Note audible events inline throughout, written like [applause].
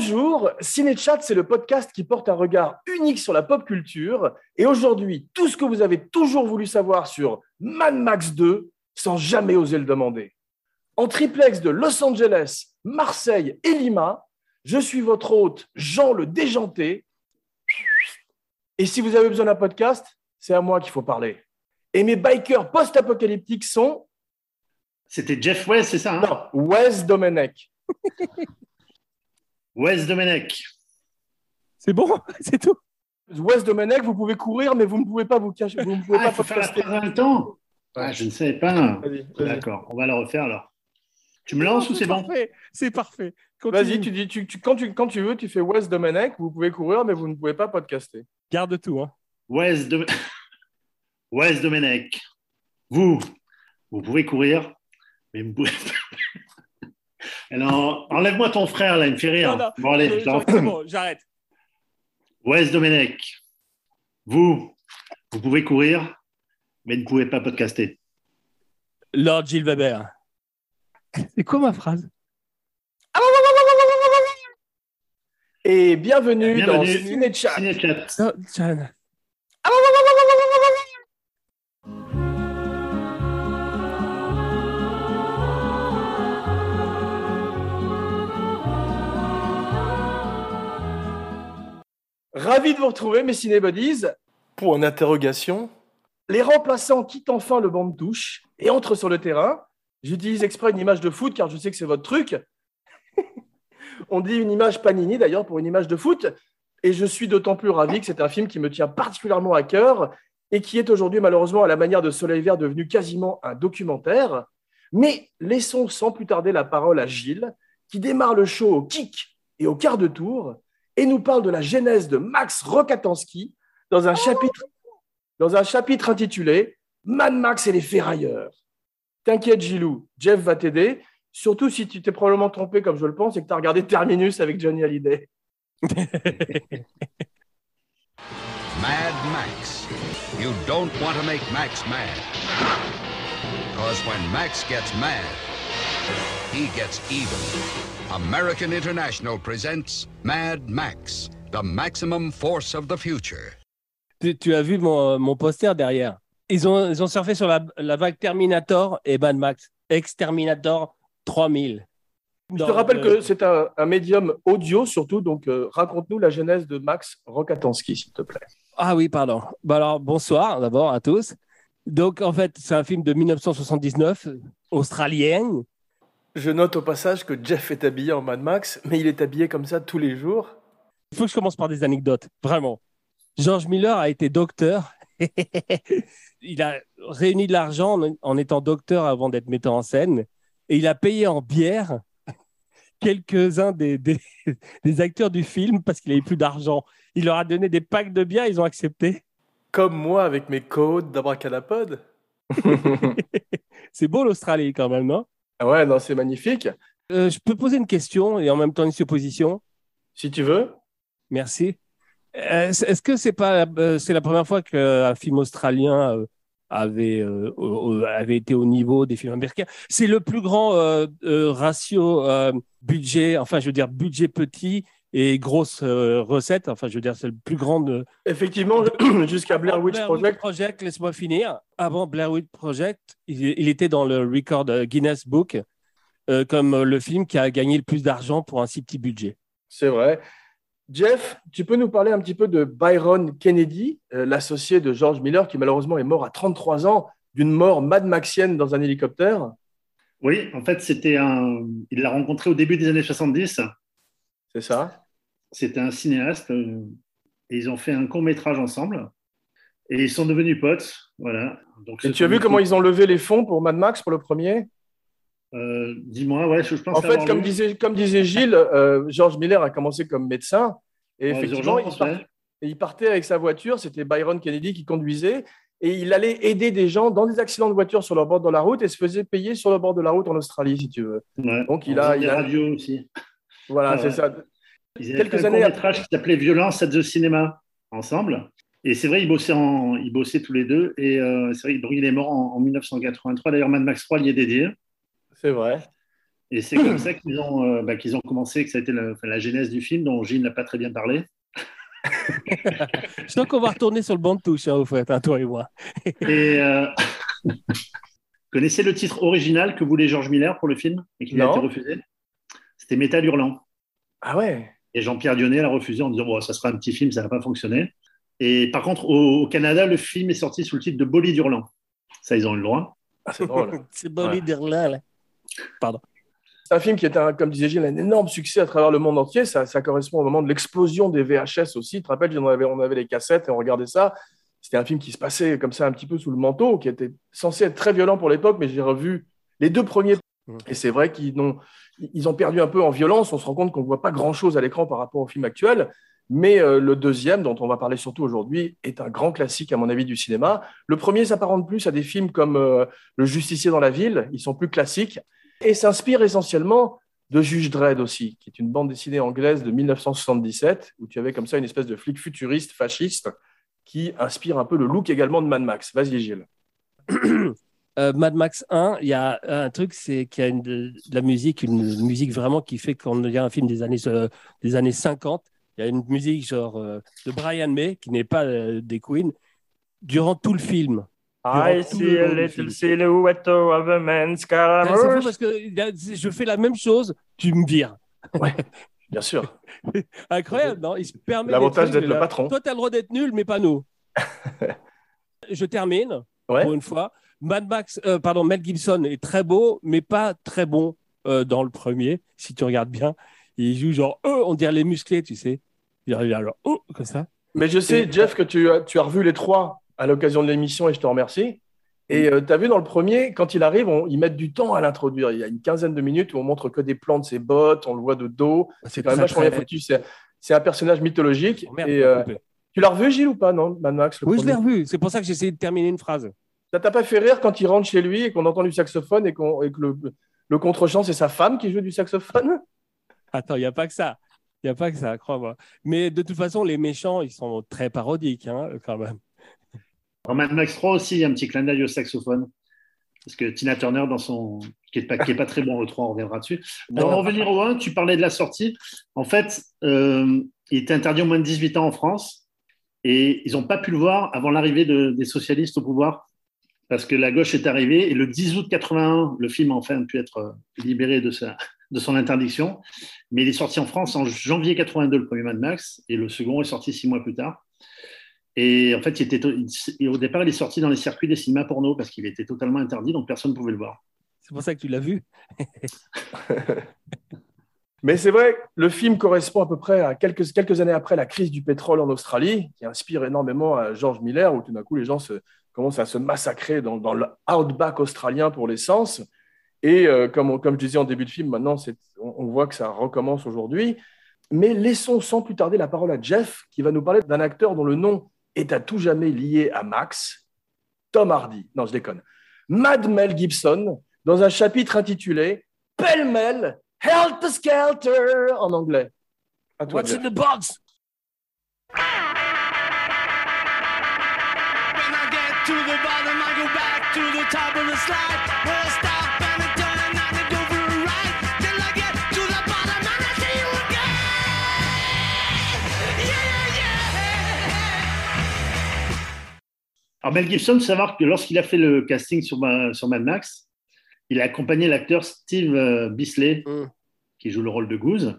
Bonjour, Cinéchat, c'est le podcast qui porte un regard unique sur la pop culture. Et aujourd'hui, tout ce que vous avez toujours voulu savoir sur Mad Max 2 sans jamais oser le demander. En triplex de Los Angeles, Marseille et Lima, je suis votre hôte, Jean le Déjanté. Et si vous avez besoin d'un podcast, c'est à moi qu'il faut parler. Et mes bikers post-apocalyptiques sont. C'était Jeff West, c'est ça hein? Non, Wes Domenech. [laughs] Wes Domenech. C'est bon, [laughs] c'est tout? Wes Domenech, vous pouvez courir, mais vous ne pouvez pas vous cacher. Vous ne pouvez Ah, pas faire la podcaster. phrase en même temps? Ah, Je ne savais pas. D'accord, on va la refaire alors. Tu me lances ou c'est bon? Parfait, C'est parfait. Vas-y, tu dis, tu, tu- quand, tu, quand tu veux, tu fais Wes Domenech, vous pouvez courir, mais vous ne pouvez pas podcaster. Garde tout. Hein. Wes, [laughs] Wes Domenech. Vous, vous pouvez courir, mais vous pouvez pas. Alors, enlève-moi ton frère là, il me fait rire. Non, non, Bon, allez, Euh, bon, j'arrête. Wes Domenech. Vous, vous pouvez courir, mais ne pouvez pas podcaster. Lord Gilles Weber. C'est quoi ma phrase? Et bienvenue, dans. Cinéchat. Non, Ravi de vous retrouver, mes cinébodies. Pour une interrogation, les remplaçants quittent enfin le banc de touche et entrent sur le terrain. J'utilise exprès une image de foot car je sais que c'est votre truc. [laughs] On dit une image Panini d'ailleurs pour une image de foot. Et je suis d'autant plus ravi que c'est un film qui me tient particulièrement à cœur et qui est aujourd'hui malheureusement à la manière de Soleil Vert devenu quasiment un documentaire. Mais laissons sans plus tarder la parole à Gilles qui démarre le show au kick et au quart de tour et nous parle de la genèse de Max Rokatansky dans un chapitre, dans un chapitre intitulé Mad Max et les ferrailleurs. T'inquiète, Gilou, Jeff va t'aider, surtout si tu t'es probablement trompé, comme je le pense, et que tu as regardé Terminus avec Johnny Hallyday. [laughs] Mad Max. You don't want to make Max mad. Because when Max gets mad, he gets even. American International presents Mad Max, the maximum force of the future. Tu, tu as vu mon, mon poster derrière ils ont, ils ont surfé sur la, la vague Terminator et Mad Max. Exterminator 3000. Je te rappelle que c'est un, un médium audio surtout, donc euh, raconte-nous la genèse de Max Rokatansky, s'il te plaît. Ah oui, pardon. Bah alors, bonsoir d'abord à tous. Donc, en fait, c'est un film de 1979, australien. Je note au passage que Jeff est habillé en Mad Max, mais il est habillé comme ça tous les jours. Il faut que je commence par des anecdotes, vraiment. George Miller a été docteur. [laughs] il a réuni de l'argent en, étant docteur avant d'être metteur en scène. Et il a payé en bière [laughs] quelques-uns des, des, [laughs] des acteurs du film parce qu'il n'avait plus d'argent. Il leur a donné des packs de bière, ils ont accepté. Comme moi avec mes codes d'abracadapod. C'est beau l'Australie quand même, non Ah ouais, non, c'est magnifique. Euh, Je peux poser une question et en même temps une supposition? Si tu veux. Merci. Est-ce que c'est pas euh, c'est la première fois qu'un film australien euh, avait avait été au niveau des films américains? C'est le plus grand ratio budget, enfin je veux dire budget petit et grosse euh, recette. Enfin je veux dire c'est le plus grand de Effectivement, [clears throat] jusqu'à Blair Witch Project. laisse-moi finir. Avant Blair Witch Project, il, il était dans le record euh, Guinness Book euh, comme le film qui a gagné le plus d'argent pour un si petit budget. C'est vrai. Jeff, tu peux nous parler un petit peu de Byron Kennedy, euh, l'associé de George Miller, qui malheureusement est mort à 33 ans d'une mort mad maxienne dans un hélicoptère? Oui, en fait, c'était un. Il l'a rencontré au début des années 70. C'est ça? C'était un cinéaste. euh, Et ils ont fait un court métrage ensemble. Et ils sont devenus potes. Voilà. Donc, Et tu as vu comment ils ont levé les fonds pour Mad Max pour le premier? Euh, Dis-moi, ouais, je pense En fait, comme disait, comme disait Gilles, euh, George Miller a commencé comme médecin. Et effectivement, il, urgences, part- ouais. et il partait avec sa voiture. C'était Byron Kennedy qui conduisait. Et il allait aider des gens dans des accidents de voiture sur leur bord de la route et se faisait payer sur le bord de la route en Australie, si tu veux. Ouais. Donc, il a- il a- radios aussi. Voilà, Ah c'est ça. Ils avaient Quelques fait un années métrage qui s'appelait Violence at the Cinéma. ensemble. Et c'est vrai, ils bossaient, en, ils bossaient tous les deux. Et euh, c'est vrai, il est mort en, en 1983. D'ailleurs, Mad Max 3 y est dédié. C'est vrai. Et c'est comme ça qu'ils ont, euh, bah, qu'ils ont commencé, que ça a été la, enfin, la genèse du film, dont Gilles n'a pas très bien parlé. Je sens qu'on va retourner sur le banc de touche, hein, au fait, hein, toi et moi. Et euh, [laughs] connaissez le titre original que voulait George Miller pour le film et qui a Non. été refusé? C'était Métal Hurlant. Ah ouais. Et Jean-Pierre Dionnet l'a refusé en disant bon, ça sera un petit film, ça va pas fonctionner. Et par contre, au, au Canada, le film est sorti sous le titre de Bolide Hurlant. Ça, ils ont eu le droit. Ah, c'est drôle. [laughs] C'est bon Ouais. de dire là, là. Pardon. C'est un film qui est, un, comme disait Gilles, un énorme succès à travers le monde entier. Ça, ça correspond au moment de l'explosion des VHS aussi. Tu te rappelles, on avait, on avait les cassettes et on regardait ça. C'était un film qui se passait comme ça un petit peu sous le manteau, qui était censé être très violent pour l'époque, mais j'ai revu les deux premiers. Et c'est vrai qu'ils ont, ils ont perdu un peu en violence. On se rend compte qu'on ne voit pas grand-chose à l'écran par rapport au film actuel. Mais euh, le deuxième, dont on va parler surtout aujourd'hui, est un grand classique, à mon avis, du cinéma. Le premier s'apparente plus à des films comme euh, Le Justicier dans la ville. Ils sont plus classiques et s'inspire essentiellement de Juge Dredd aussi, qui est une bande dessinée anglaise de 1977, où tu avais comme ça une espèce de flic futuriste, fasciste, qui inspire un peu le look également de Mad Max. Vas-y, Gilles. [clears throat] Euh, Mad Max 1, il y a un truc, c'est qu'il y a une, de la musique, une musique vraiment qui fait qu'on dirait un film des années, euh, des années 50. Il y a une musique genre euh, de Brian May, qui n'est pas des Queen, durant tout le film. I see a little silhouette of a man Ah, C'est fou parce que y a- je fais la même chose, tu me vires. [laughs] Bien sûr. Incroyable, non? Il se permet L'avantage d'être le patron. Toi, tu as le droit d'être nul, mais pas nous. [laughs] je termine, Ouais. pour une fois. Mad Max, euh, pardon, Mel Gibson est très beau, mais pas très bon euh, dans le premier, si tu regardes bien. Il joue genre, euh, on dirait les musclés, tu sais. Il arrive là, genre, oh, comme ça. Mais je sais, Jeff, que tu as, tu as revu les trois à l'occasion de l'émission et je te remercie. Et tu as vu dans le premier, quand il arrive, on, ils mettent du temps à l'introduire. Il y a une quinzaine de minutes où on montre que des plans de ses bottes, on le voit de dos. C'est quand même vachement bien foutu. C'est un personnage mythologique. Oh, merde, et, euh, coupé. tu l'as revu, Gilles, ou pas, non, Mad Max le Oui, je l'ai revu. C'est pour ça que j'ai essayé de terminer une phrase. Ça t'a pas fait rire quand il rentre chez lui et qu'on entend du saxophone et, que le, le contre-champ, c'est sa femme qui joue du saxophone? Attends, il n'y a pas que ça. Il n'y a pas que ça, crois-moi. Mais de toute façon, les méchants, ils sont très parodiques, hein, quand même. Dans Mad Max 3 aussi, il y a un petit clin d'œil au saxophone. Parce que Tina Turner, dans son... qui n'est pas, qui est pas très bon le 3, on reviendra dessus. Pour en revenir au 1, tu parlais de la sortie. En fait, euh, il était interdit au moins de 18 ans en France. Et ils n'ont pas pu le voir avant l'arrivée de- des socialistes au pouvoir. Parce que la gauche est arrivée. Et le 10 août 81, le film a enfin pu être euh, libéré de, sa, de son interdiction. Mais il est sorti en France en janvier 82, le premier Mad Max. Et le second est sorti six mois plus tard. Et en fait, il était, il- au départ, il est sorti dans les circuits des cinémas porno parce qu'il était totalement interdit, donc personne ne pouvait le voir. C'est pour ça que tu l'as vu. [laughs] Mais c'est vrai, le film correspond à peu près à quelques, quelques années après la crise du pétrole en Australie, qui inspire énormément à George Miller, où tout d'un coup les gens se, commencent à se massacrer dans, dans le outback australien pour l'essence. Et euh, comme, on- comme je disais en début de film, maintenant on, on voit que ça recommence aujourd'hui. Mais laissons sans plus tarder la parole à Jeff, qui va nous parler d'un acteur dont le nom est à tout jamais lié à Max, Tom Hardy. Non, je déconne. Mad Mel Gibson, dans un chapitre intitulé Pêle-mêle, Helter Skelter en anglais. À toi, What's in the box? Go back to the top of the slide. Where I stop and I turn and I go for a ride. Till I get to the bottom and I see you again. Yeah, yeah, yeah. Alors, Mel Gibson, il faut savoir que lorsqu'il a fait le casting sur, Ma- sur Mad Max, il a accompagné l'acteur Steve euh, Bisley, Mm. qui joue le rôle de Goose.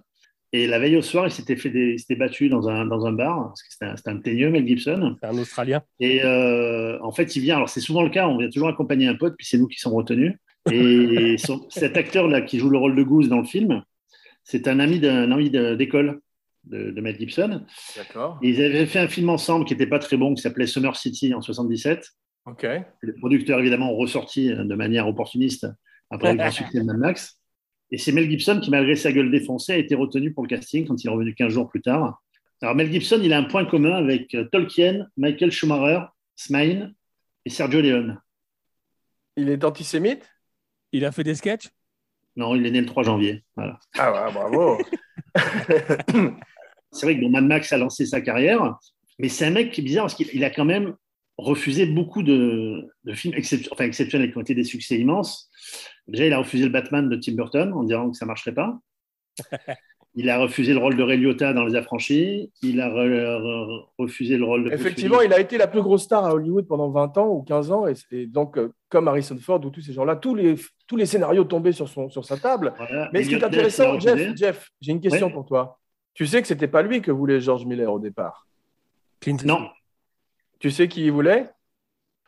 Et la veille au soir, il s'était fait des- il battu dans un, dans un bar, parce que c'était un, c'était un teigneux, Mel Gibson. C'est un Australien. Et euh, en fait, il vient, alors c'est souvent le cas, on vient toujours accompagner un pote, puis c'est nous qui sommes retenus. Et [laughs] son- cet acteur-là qui joue le rôle de Goose dans le film, c'est un ami d'un ami de- d'école de, de Mel Gibson. D'accord. Et ils avaient fait un film ensemble qui n'était pas très bon, qui s'appelait Summer City en 77. Ok. Les producteurs, évidemment, ont ressorti de manière opportuniste après le grand [laughs] succès de Mad Max. Et c'est Mel Gibson qui, malgré sa gueule défoncée, a été retenu pour le casting quand il est revenu 15 jours plus tard. Alors, Mel Gibson, il a un point commun avec euh, Tolkien, Michael Schumacher, Smain et Sergio Leone. Il est antisémite? Il a fait des sketchs? Non, il est né le 3 janvier. Voilà. Ah ouais, bravo. [laughs] [laughs] C'est vrai que Mad Max a lancé sa carrière. Mais c'est un mec qui est bizarre parce qu'il il a quand même refusé beaucoup de, de films excep- enfin, exceptionnels qui ont été des succès immenses. Déjà, il a refusé le Batman de Tim Burton en disant que ça ne marcherait pas. [laughs] Il a refusé le rôle de Ray Liotta dans Les Affranchis. Il a re- re- refusé le rôle de. Effectivement, il a été la plus grosse star à Hollywood pendant 20 ans ou 15 ans. Et, et donc, euh, comme Harrison Ford ou tous ces gens-là, tous les, tous les scénarios tombaient sur, son, sur sa table. Voilà. Mais ce qui est intéressant. Jeff, Jeff j'ai une question pour toi. Tu sais que c'était pas lui que voulait George Miller au départ? Clint Non, Tu sais qui il voulait?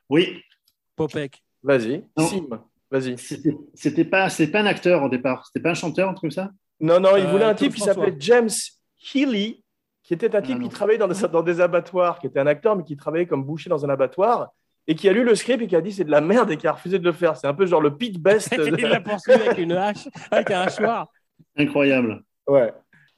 Oui. Popek. Vas-y. Sim, vas-y. C'était pas, c'était pas un acteur au départ. C'était pas un chanteur, un truc comme ça? Non, non, il Euh, voulait un type qui s'appelait James Healy, qui était un type Ah, qui travaillait dans des, dans des abattoirs, qui était un acteur, mais qui travaillait comme boucher dans un abattoir, et qui a lu le script et qui a dit c'est de la merde et qui a refusé de le faire. C'est un peu genre le Pete Best. [laughs] de- il l'a poursuivi avec une hache, avec un hachoir. Incroyable. Ouais.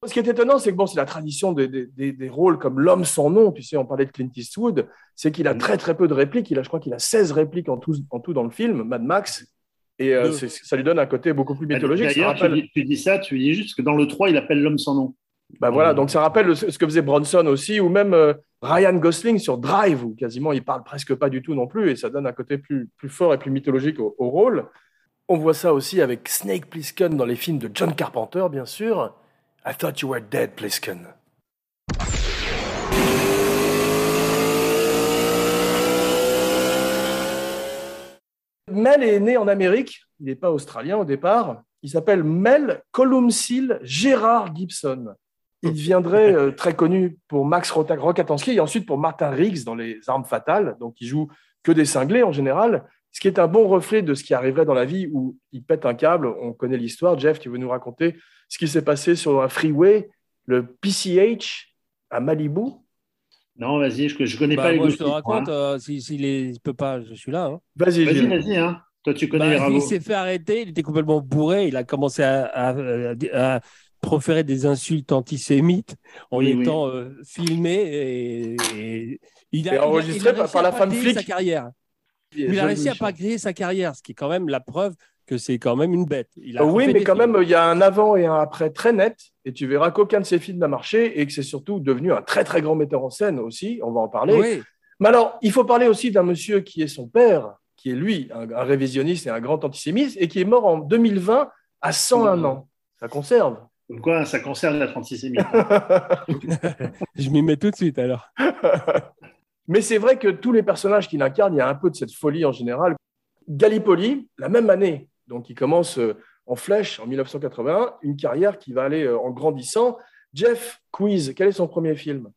Ce qui est étonnant, c'est que bon, c'est la tradition des, des- des- des rôles comme l'homme sans nom. Tu sais, on parlait de Clint Eastwood. C'est qu'il a Mm. très très peu de répliques. Il a, je crois qu'il a 16 répliques en tout, en tout dans le film, Mad Max. Et euh, ça lui donne un côté beaucoup plus mythologique. D'ailleurs, tu, rappelle, dis- tu dis ça, tu dis juste que dans le 3, il appelle l'homme sans nom. bah voilà, donc ça rappelle le- ce que faisait Bronson aussi, ou même euh, Ryan Gosling sur Drive, où quasiment il parle presque pas du tout non plus, et ça donne un côté plus, plus fort et plus mythologique au, au rôle. On voit ça aussi avec Snake Plissken dans les films de John Carpenter, bien sûr. I thought you were dead, Plissken. Mel est né en Amérique, il n'est pas australien au départ. Il s'appelle Mel Columcille Gérard Gibson. Il deviendrait euh, très connu pour Max Rokatansky et ensuite pour Martin Riggs dans Les Armes Fatales. Donc, il joue que des cinglés en général, ce qui est un bon reflet de ce qui arriverait dans la vie où il pète un câble. On connaît l'histoire. Jeff, tu veux nous raconter ce qui s'est passé sur un freeway, le PCH à Malibu? Non, vas-y, je, je connais Bah, pas les moi, je te raconte, hein. euh, s'il si, ne peut pas, je suis là. hein. Vas-y, Vas-y, vas-y, hein. Toi, tu connais Bah, les il ragots. s'est fait arrêter, il était complètement bourré, il a commencé à, à- à proférer des insultes antisémites en Oui, oui. étant euh, filmé et, et il a, Et il a- enregistré il a par- réussi par à la pas femme griller flic. sa carrière. Il a réussi à pas griller sa carrière, ce qui est quand même la preuve que c'est quand même une bête. Il a oui, mais quand films. même, il y a un avant et un après très net, et tu verras qu'aucun de ces films n'a marché et que c'est surtout devenu un très très grand metteur en scène aussi. On va en parler. Oui. Mais alors, il faut parler aussi d'un monsieur qui est son père, qui est lui un, un révisionniste et un grand antisémite, et qui est mort en 2020 à 101 Mmh. ans. Ça conserve. Comme quoi, ça concerne l'être antisémite. [laughs] Je m'y mets tout de suite alors. [laughs] Mais c'est vrai que tous les personnages qu'il incarne, il y a un peu de cette folie en général. Gallipoli, la même année, donc il commence euh, en flèche en 1981, une carrière qui va aller euh, en grandissant. Jeff Quiz, quel est son premier film?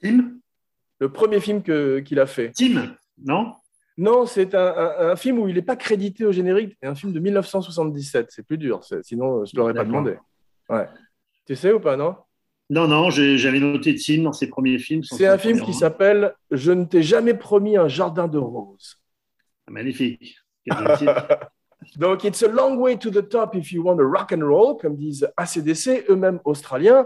Tim? Le premier film qu'il a fait Tim Non? Non, c'est un, un- un film où il n'est pas crédité au générique, c'est un film de 1977. C'est plus dur, sinon euh, je ne l'aurais pas demandé. Ouais. Tu sais ou pas, non? Non, non, j'avais noté Tim dans ses premiers films. C'est un film qui s'appelle Je ne t'ai jamais promis un jardin de roses. Magnifique. [laughs] Bon titre. Donc, it's a long way to the top if you want a rock and roll, comme disent ACDC, eux-mêmes australiens.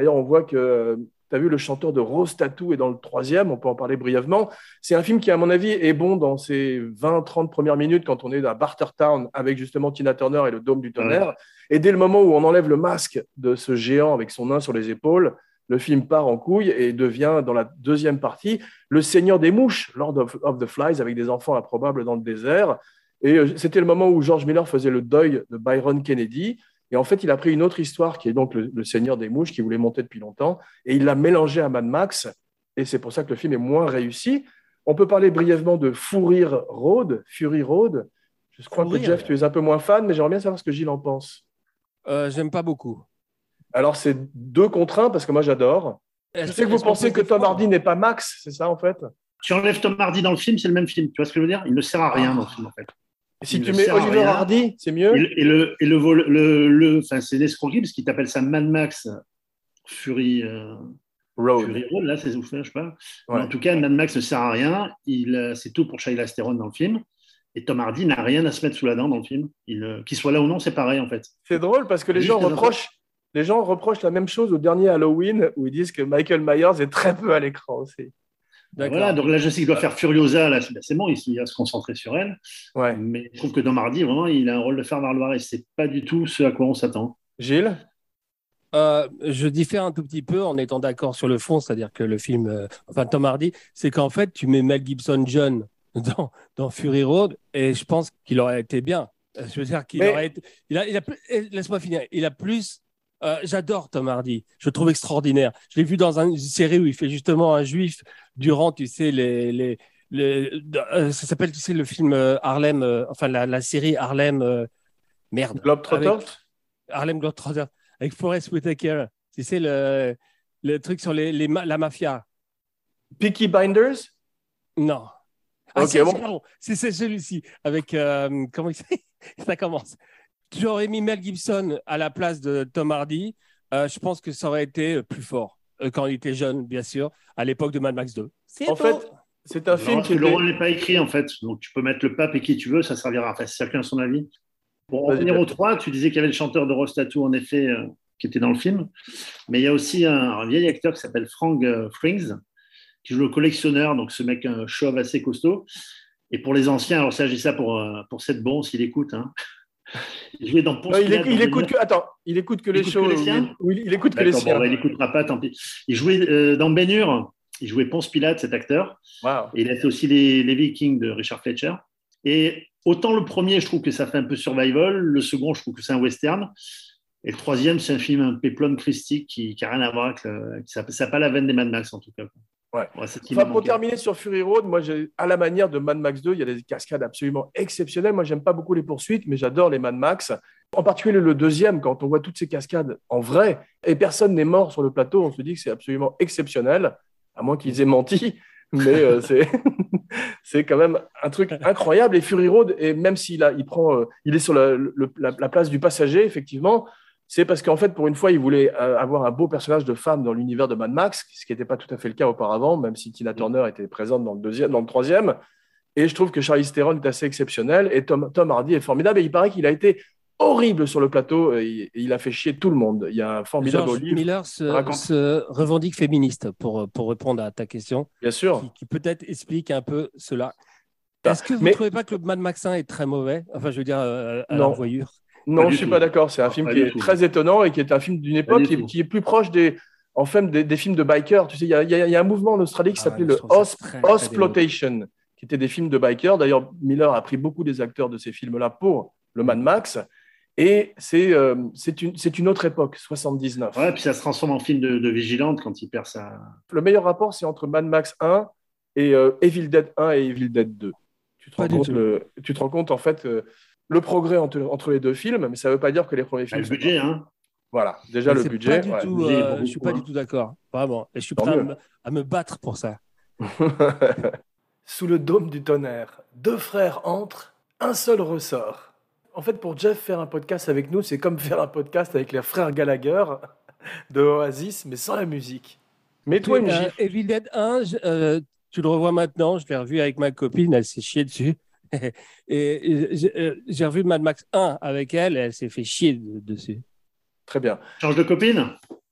D'ailleurs, on voit que tu as vu le chanteur de Rose Tattoo est dans le troisième, on peut en parler brièvement. C'est un film qui, à mon avis, est bon dans ses 20-30 premières minutes quand on est à Bartertown avec justement Tina Turner et le Dôme du Tonnerre. Et dès le moment où on enlève le masque de ce géant avec son nain sur les épaules, le film part en couille et devient, dans la deuxième partie, le Seigneur des mouches, Lord of, of the Flies, avec des enfants improbables dans le désert. Et euh, c'était le moment où George Miller faisait le deuil de Byron Kennedy. Et en fait, il a pris une autre histoire qui est donc le, le Seigneur des mouches, qui voulait monter depuis longtemps, et il l'a mélangé à Mad Max. Et c'est pour ça que le film est moins réussi. On peut parler brièvement de Fourir Road, Fury Road. Je crois Fourir. que Jeff, tu es un peu moins fan, mais j'aimerais bien savoir ce que Gilles en pense. Euh, J'aime pas beaucoup. Alors, c'est deux contre un, parce que moi, j'adore. Je sais que vous pensez que Tom Hardy n'est pas Max, c'est ça, en fait? Tu enlèves Tom Hardy dans le film, c'est le même film. Tu vois ce que je veux dire? Il ne sert à rien dans le film, en fait. Si Il tu mets Oliver rien. Hardy, c'est mieux Et, le- et le, et le, vol- le, le- enfin, c'est l'escroquerie parce qu'il t'appelle ça Mad Max Fury, euh, Road. Fury Road, là, c'est ouf, je sais pas. Ouais. En tout cas, Mad Max ne sert à rien. Il, euh, c'est tout pour Shaila Theron dans le film. Et Tom Hardy n'a rien à se mettre sous la dent dans le film. Il, euh, Qu'il soit là ou non, c'est pareil en fait. C'est drôle parce que les Juste gens reprochent. Les gens reprochent la même chose au dernier Halloween où ils disent que Michael Myers est très peu à l'écran aussi. D'accord. Voilà, donc là, je sais qu'il doit faire Furiosa, là, c'est bon, il, va se concentrer sur elle. Ouais. Mais je trouve que Tom Hardy, vraiment, il a un rôle de faire valoir et c'est pas du tout ce à quoi on s'attend. Gilles? Euh, je diffère un tout petit peu en étant d'accord sur le fond, c'est-à-dire que le film, euh, enfin Tom Hardy, c'est qu'en fait, tu mets Mel Gibson jeune dans, dans Fury Road et je pense qu'il aurait été bien. Euh, Je veux dire qu'il Mais- aurait été. Il a, il a Laisse-moi finir. Il a plus. Euh, J'adore Tom Hardy. Je le trouve extraordinaire. Je l'ai vu dans un- une série où il fait justement un juif durant, tu sais, les. les, les- euh, ça s'appelle, tu sais, le film euh, Harlem, euh, enfin la, la série Harlem. merde. Globetrotters Avec- Harlem Globetrotters avec Forrest Whitaker. Tu sais, le, le truc sur les, les ma- la mafia. Peaky Binders Non. Ah, Ok, c'est, bon. celui-ci. Avec. comment il [laughs] Ça commence. J'aurais mis Mel Gibson à la place de Tom Hardy. Euh, je pense que ça aurait été plus fort. Euh, quand il était jeune, bien sûr, à l'époque de Mad Max 2. C'est En fait, c'est un Non, film qui que le n'est pas écrit en fait, donc tu peux mettre le pape et qui tu veux, ça servira. Enfin, c'est chacun son avis. Pour en Vas-y, revenir Pierre. au 3, tu disais qu'il y avait le chanteur de Rostatou en effet euh, qui était dans le film, mais il y a aussi un, un vieil acteur qui s'appelle Frank euh, Frings qui joue le collectionneur, donc ce mec un chauve assez costaud. Et pour les anciens, alors ça, j'ai ça pour, euh, pour cette bon s'il écoute. Hein. Il jouait dans Non, il, il écoute Ben que... Attends, il écoute que Il les écoute shows. que les où siens il- écoute que les bon, siens. bah, il n'écoutera pas, tant pis. Il jouait euh, dans Hur, il jouait Ponce Pilate, cet acteur. Wow. Et il a fait aussi les, les Vikings de Richard Fletcher. Et autant le premier, je trouve que ça fait un peu survival. Le second, je trouve que c'est un western. Et le troisième, c'est un film un péplum christique qui n'a rien à voir avec le. qui- Ça n'a pas la veine des Mad Max, en tout cas. Ouais. Enfin, pour terminer sur Fury Road, moi, à la manière de Mad Max 2, il y a des cascades absolument exceptionnelles. Moi, j'aime pas beaucoup les poursuites, mais j'adore les Mad Max. En particulier le deuxième, quand on voit toutes ces cascades en vrai, et personne n'est mort sur le plateau, on se dit que c'est absolument exceptionnel, à moins qu'ils aient menti. Mais euh, [laughs] [laughs] c'est quand même un truc incroyable. Et Fury Road, et même s'il il prend, euh, il est sur la, le- la- la place du passager, effectivement, c'est parce qu'en fait, pour une fois, il voulait euh, avoir un beau personnage de femme dans l'univers de Mad Max, ce qui n'était pas tout à fait le cas auparavant, même si Tina Turner était présente dans le deuxième, dans le troisième. Et je trouve que Charlize Theron est assez exceptionnel et Tom, Tom Hardy est formidable. Et il paraît qu'il a été horrible sur le plateau et il, et il a fait chier tout le monde. Il y a un formidable George livre, Miller se, Raconte. se revendique féministe pour, pour répondre à ta question, bien sûr. qui, qui peut-être explique un peu cela. Ah, Est-ce que vous ne mais- trouvez pas que le Mad Max 1 est très mauvais? Enfin, je veux dire, euh, à Non. l'envoyure. Non, je du suis tout. pas d'accord. C'est un film pas qui est tout. très étonnant et qui est un film d'une époque qui, est plus proche des, en fait, des, des films de bikers. Tu sais, il y a, y y un mouvement en Australie qui Ah, s'appelait le trouve ça Os- très, très Osploitation, qui étaient des films de bikers. D'ailleurs, Miller a pris beaucoup des acteurs de ces films-là pour le Mad Max. Et c'est euh, c'est une, c'est une autre époque, 79. Ouais, puis ça se transforme en film de, de vigilante quand il perd sa. Le meilleur rapport, c'est entre Mad Max 1 et euh, Evil Dead 1 et Evil Dead 2. Tu te, Pas rends du compte, tout. le- tu te rends compte, en fait, euh, le progrès entre, entre les deux films, mais ça ne veut pas dire que les premiers Ah, films. le budget, pas- hein. Voilà, déjà Mais le budget. Pas du ouais. tout, budget, euh, beaucoup, je suis pas hein. du tout d'accord. Vraiment. Et je suis Tant prêt à me, à me battre pour ça. [laughs] Sous le dôme du tonnerre, deux frères entrent, un seul ressort. En fait, pour Jeff, faire un podcast avec nous, c'est comme faire un podcast avec les frères Gallagher de Oasis, mais sans la musique. Mets-toi une Euh, gifle. Evil Dead 1, je- euh, tu le revois maintenant. Je l'ai revu avec ma copine. Elle s'est chiée dessus. [laughs] et j'ai euh, j'ai revu Mad Max 1 avec elle. Et elle s'est fait chier de- dessus. Très bien. Change de copine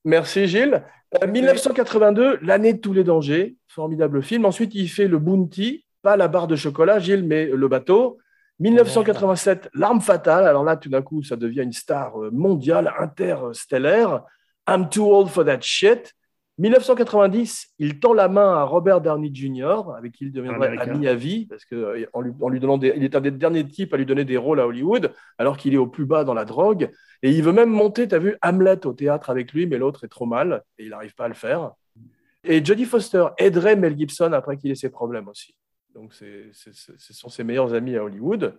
Merci Gilles. Euh, 1982, l'année de tous les dangers, formidable film. Ensuite, il fait le Bounty, pas la barre de chocolat, Gilles, mais le bateau. 1987, L'arme fatale. Alors là, tout d'un coup, ça devient une star euh, mondiale, interstellaire. I'm too old for that shit. 1990, il tend la main à Robert Downey Jr., avec qui il deviendrait ami à vie, parce que euh, en lui, en lui donnant des- il est un des derniers types à lui donner des rôles à Hollywood, alors qu'il est au plus bas dans la drogue. Et il veut même monter, tu as vu, Hamlet au théâtre avec lui, mais l'autre est trop mal et il n'arrive pas à le faire. Et Jodie Foster aiderait Mel Gibson après qu'il ait ses problèmes aussi. Donc, c'est- c'est- c'est- ce sont ses meilleurs amis à Hollywood.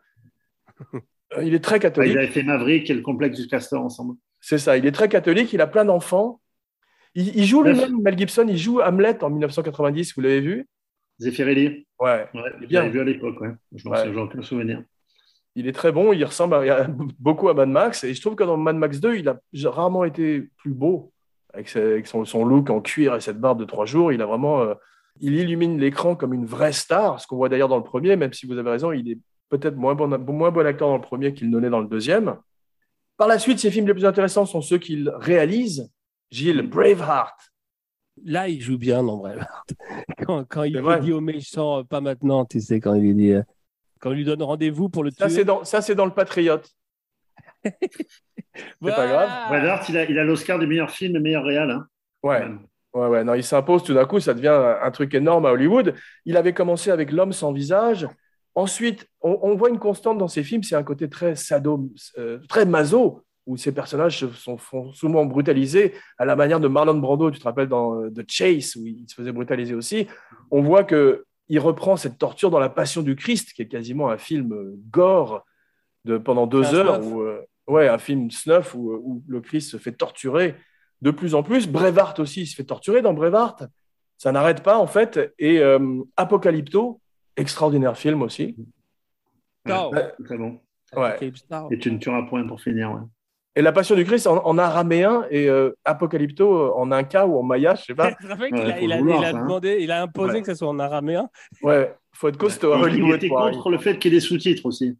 [laughs] Euh, Il est très Ouais, catholique. Ils avaient fait Maverick et le complexe du Castor ensemble. C'est ça, il est très catholique, il a plein d'enfants. Il, il joue Bref. lui-même, Mel Gibson, il joue Hamlet en 1990, vous l'avez vu? Zeffirelli, Ouais, ouais, je bien. vu à l'époque, ouais. Je m'en Ouais. aucun souvenir. il est très bon, il ressemble à- beaucoup à Mad Max. Et je trouve que dans Mad Max 2, il a rarement été plus beau, avec, sa- avec son, son look en cuir et cette barbe de trois jours. Il a vraiment, euh, il illumine l'écran comme une vraie star, ce qu'on voit d'ailleurs dans le premier, même si vous avez raison, il est peut-être moins bon, moins bon acteur dans le premier qu'il ne l'est dans le deuxième. Par la suite, ses films les plus intéressants sont ceux qu'il réalise. Gilles, Braveheart. Là, il joue bien dans Braveheart. [laughs] Quand, quand il C'est vrai. dit au méchant, euh, pas maintenant, tu sais, quand il lui dit, euh, quand il lui donne rendez-vous pour le Ça, tuer. c'est dans, ça, c'est dans le Patriote. [laughs] Voilà. pas grave. Braveheart, il a il a l'Oscar du meilleur film et meilleur réal. Hein. Ouais. Ouais, ouais, non, il s'impose tout d'un coup, ça devient un, un truc énorme à Hollywood. Il avait commencé avec L'homme sans visage. Ensuite, on, on voit une constante dans ses films, c'est un côté très sado, euh, très maso, où ces personnages se sont font souvent brutalisés à la manière de Marlon Brando. Tu te rappelles dans euh, The Chase, où il se faisait brutaliser aussi. On voit que il reprend cette torture dans La Passion du Christ, qui est quasiment un film euh, gore de, pendant deux Un heures, où, euh, ouais, un film snuff où, où le Christ se fait torturer de plus en plus. Braveheart aussi, il se fait torturer dans Braveheart. Ça n'arrête pas, en fait. Et euh, Apocalypto, extraordinaire film aussi. Ouais, Très bon. Ouais. Cape Star. Et tu ne tueras point pour finir. Ouais. Et La Passion du Christ en, en araméen et euh, Apocalypto euh, en inca ou en maya, je sais pas. [laughs] Ouais, a, il a- vouloir, il a ça, hein. demandé, il a imposé Ouais. que ça soit en araméen. Ouais, faut être costaud à Il était contre le fait qu'il y ait des sous-titres aussi.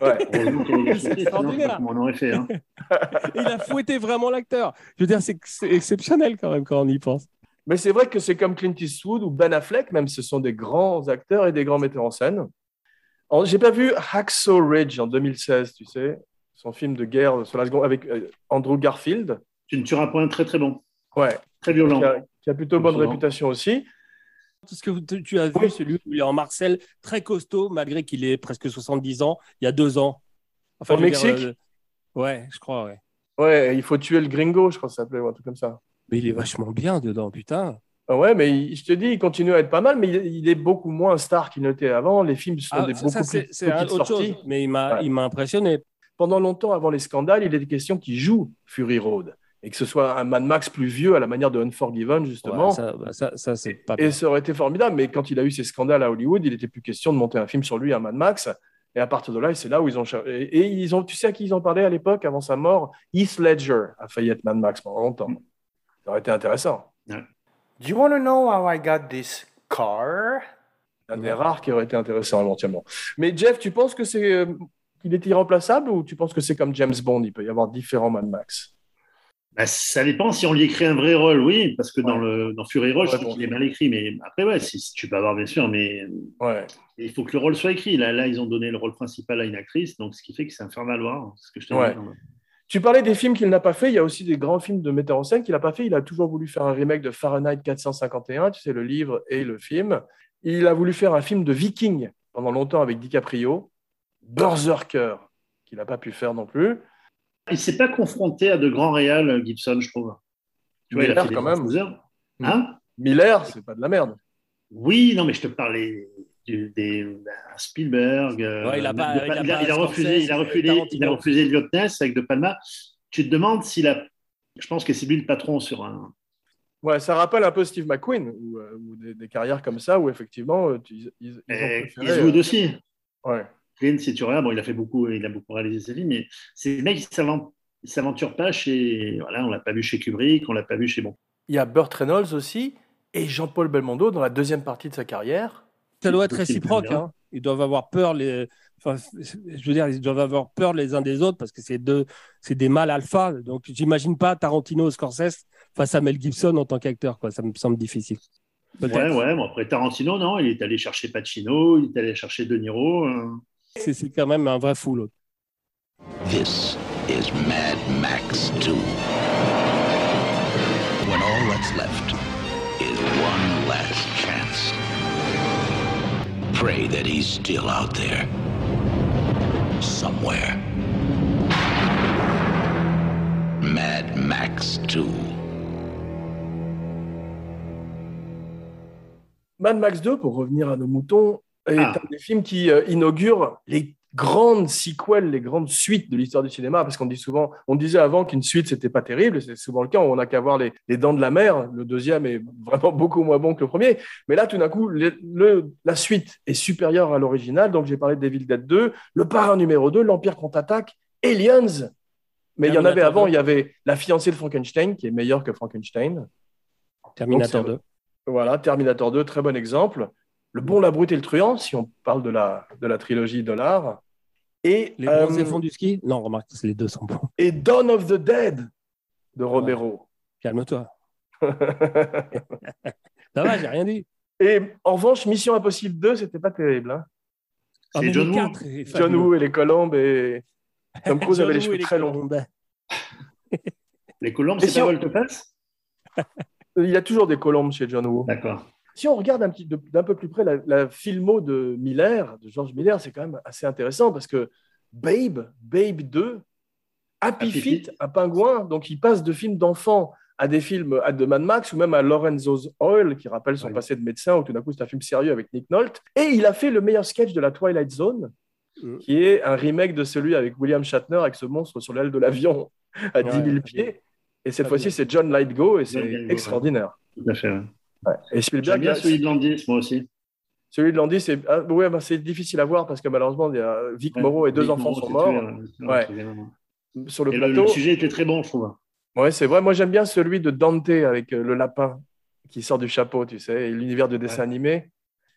Ouais. Comment on aurait fait. Hein. [laughs] Il a fouetté vraiment l'acteur. Je veux dire, c'est exceptionnel quand même quand on y pense. Mais c'est vrai que c'est comme Clint Eastwood ou Ben Affleck, même ce sont des grands acteurs et des grands metteurs en scène. J'ai pas vu Hacksaw Ridge en 2016, tu sais, son film de guerre sur la seconde avec euh, Andrew Garfield. Tu ne tueras point très très bon. Ouais, Très violent. qui a, qui a plutôt bonne réputation aussi. Tout ce que tu- as vu, Oui. celui où il est en Marcel, très costaud, malgré qu'il ait presque 70 ans, il y a deux ans. Au je veux dire, Mexique euh, Ouais, je crois, ouais. Ouais, il faut tuer le gringo, je crois que ça s'appelait, ou un truc comme ça. Mais il est vachement bien dedans, putain. Ah Ouais, mais il- je te dis, il continue à être pas mal, mais il, il est beaucoup moins star qu'il n'était avant. Les films sont Ah, des ça, beaucoup ça, c'est plus c'est autre sorties. chose, mais il m'a Ouais. il m'a impressionné. Pendant longtemps, avant les scandales, il était question qu'il joue Fury Road et que ce soit un Mad Max plus vieux à la manière de Unforgiven, justement. Ouais, ça, bah, ça, ça, c'est pas Et bien. ça aurait été formidable, mais quand il a eu ces scandales à Hollywood, il n'était plus question de monter un film sur lui, un Mad Max. Et à partir de là, c'est là où ils ont. et ils ont, tu sais à qui ils ont parlé à l'époque, avant sa mort? Heath Ledger a failli être Mad Max pendant longtemps. Ça aurait été intéressant. Do you want to know how I got this car? Un des rares qui aurait été intéressant éventuellement. Mais Jeff, tu penses que c'est euh, qu'il est irremplaçable ou tu penses que c'est comme James Bond Il peut y avoir différents Mad Max? Bah, ça dépend si on lui écrit un vrai rôle, oui, parce que dans, le, dans Fury je Ouais, trouve bon. qu'il est mal écrit. Mais après, ouais, si, si tu peux avoir, bien sûr, mais Ouais. il faut que le rôle soit écrit. Là, là, ils ont donné le rôle principal à une actrice, donc ce qui fait que c'est à voir. C'est ce que je te dis. Tu parlais des films qu'il n'a pas fait. Il y a aussi des grands films de metteur en scène qu'il n'a pas fait. Il a toujours voulu faire un remake de Fahrenheit 451, tu sais, le livre et le film. Il a voulu faire un film de Viking pendant longtemps avec DiCaprio. Berserker, qu'il n'a pas pu faire non plus. Il ne s'est pas confronté à de grands réals, Gibson, je trouve. Tu vois, il a Miller, fait des quand même. Transposers. Hein Miller, c'est pas de la merde. Oui, non, mais je te parlais du- des Spielberg. euh, il a il a il a refusé, il a refusé, il a refusé Elliot Ness avec De Palma. Tu te demandes s'il a. Je pense que c'est lui le patron sur un. Ouais, ça rappelle un peu Steve McQueen ou, euh, ou des, des carrières comme ça où effectivement euh, tu- ils, ils ont Et préféré, Eastwood euh, aussi. ouais. Clint, si tu regardes, bon, il a fait beaucoup, il a beaucoup réalisé sa vie, mais c'est le mec qui s'aven- il s'aventure pas chez. Voilà, on l'a pas vu chez Kubrick, on l'a pas vu chez bon. Il y a Burt Reynolds aussi et Jean-Paul Belmondo dans la deuxième partie de sa carrière. Ça doit être réciproque. Hein. Ils doivent avoir peur les. Enfin, je veux dire, ils doivent avoir peur les uns des autres parce que c'est deux, c'est des mâles alpha. Donc, j'imagine pas Tarantino, Scorsese face à Mel Gibson en tant qu'acteur. Quoi, ça me semble difficile. Ouais, ouais, bon, après Tarantino, non, il est allé chercher Pacino, il est allé chercher De Niro. euh. C'est, quand même un vrai fou l'autre. This is Mad Max 2. When all that's left is one last chance. Pray that he's still out there. Somewhere. Mad Max 2. Mad Max 2, pour revenir à nos moutons, est Ah. un des films qui euh, inaugure les grandes sequels, les grandes suites de l'histoire du cinéma, parce qu'on dit souvent, on disait avant qu'une suite c'était pas terrible, et c'est souvent le cas, on n'a qu'à voir les, les Dents de la Mer, le deuxième est vraiment [laughs] beaucoup moins bon que le premier, mais là tout d'un coup, le- le- la suite est supérieure à l'original, donc j'ai parlé de Devil Dead 2, Le Parrain numéro 2, L'Empire contre-attaque, Aliens, mais il y en avait avant, 2. il y avait La fiancée de Frankenstein, qui est meilleure que Frankenstein, Terminator Donc, c'est- 2. voilà, Terminator 2, très bon exemple. Le Bon, la Brute et le Truand, si on parle de la, de la trilogie Dollar. Et, Les euh, bons fonds du ski? Non, remarque, c'est les deux sans bon. et Dawn of the Dead de Romero. Calme-toi. [laughs] Ça va, j'ai rien dit. et en revanche, Mission Impossible 2, c'était pas terrible. hein. Ah, C'est John Woo. John. Woo et les colombes et Tom Cruise [laughs] avait les cheveux très longs. colombes. Les colombes, c'est si pas on- volte-face? Il y a toujours des colombes chez John Woo. D'accord. Si on regarde d'un peu plus près la, la filmo de Miller, de George Miller, c'est quand même assez intéressant parce que Babe, Babe 2, Happy, Happy Feet, Feet. un pingouin, donc il passe de films d'enfants à des films à de Mad Max ou même à Lorenzo's Oil, qui rappelle son Oui. passé de médecin, où tout d'un coup c'est un film sérieux avec Nick Nolte. Et il a fait le meilleur sketch de la Twilight Zone, Mm. qui est un remake de celui avec William Shatner, avec ce monstre sur l'aile de l'avion à 10 000 Ouais. pieds. Et cette fois-ci, c'est John Lightgo et c'est extraordinaire. Tout à fait. Ouais. Et J'aime Spielberg, bien celui de Landis, moi aussi. celui de Landy, c'est ah, ouais, bah, c'est difficile à voir parce que malheureusement, il y a Vic Ouais. Moreau et deux Vic enfants sont morts tué, ouais, sur le Et le, plateau. le sujet était très bon, je trouve. Ouais, c'est vrai. Moi, j'aime bien celui de Dante avec euh, le lapin qui sort du chapeau, tu sais, et l'univers de dessin Ouais. animé.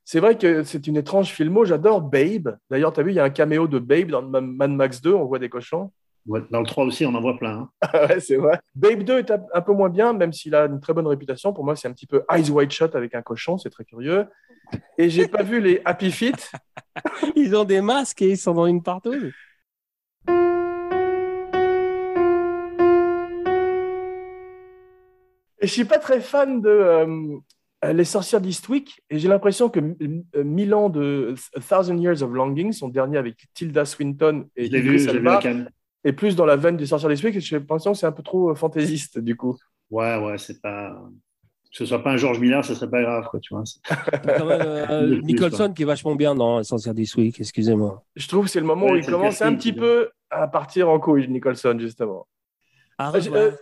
C'est vrai que c'est une étrange filmo. J'adore Babe. D'ailleurs, tu as vu, il y a un caméo de Babe dans Ma- Mad Max 2. On voit des cochons. Ouais, Dans le 3 aussi, on en voit plein. hein. [laughs] ouais, c'est vrai. Babe 2 est un peu moins bien, même s'il a une très bonne réputation. Pour moi, c'est un petit peu Eyes Wide Shut avec un cochon. C'est très curieux. Et j'ai pas vu les Happy Feet. [laughs] Ils ont des masques et ils sont dans une partouze. Et je suis pas très fan de euh, Les Sorcières d'Eastwick. Et j'ai l'impression que euh, Mille ans de A Thousand Years of Longing, son dernier avec Tilda Swinton et Idris Elba. Est plus dans la veine des Sorcières d'Eastwick. Et j'ai l'impression que c'est un peu trop euh, fantaisiste, du coup. Ouais, ouais, c'est pas. Que ce soit pas un George Miller, ça serait pas grave, quoi, tu vois. [laughs] Quand même, euh, Nicholson qui est vachement bien dans Essentiel this Week, excusez-moi. Je trouve que c'est le moment Ouais, où il commence un petit peu à partir en couille, Nicholson, justement. Ah, Euh, je-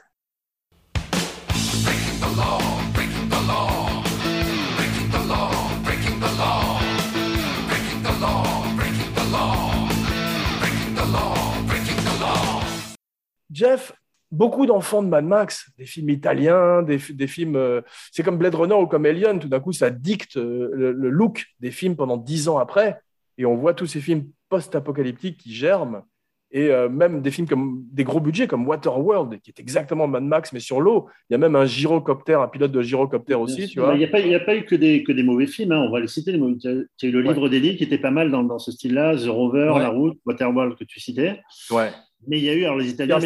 Jeff, beaucoup d'enfants de Mad Max, des films italiens, des, fi- des films. euh, c'est comme Blade Runner ou comme Alien, tout d'un coup, ça dicte euh, le, le look des films pendant dix ans après. Et on voit tous ces films post-apocalyptiques qui germent. Et euh, même des films comme des gros budgets comme Waterworld, qui est exactement Mad Max, mais sur l'eau. Il y a même un gyrocoptère, un pilote de gyrocoptère aussi, tu vois. Il n'y a, pas- a eu que des, que des mauvais films, hein, on va les citer. Les mauvais. Tu as, eu le Ouais. livre d'Eli qui était pas mal dans, dans ce style-là, The Rover, Ouais. La Route, Waterworld que tu citais. Ouais. Mais il y a eu, alors les Italiens,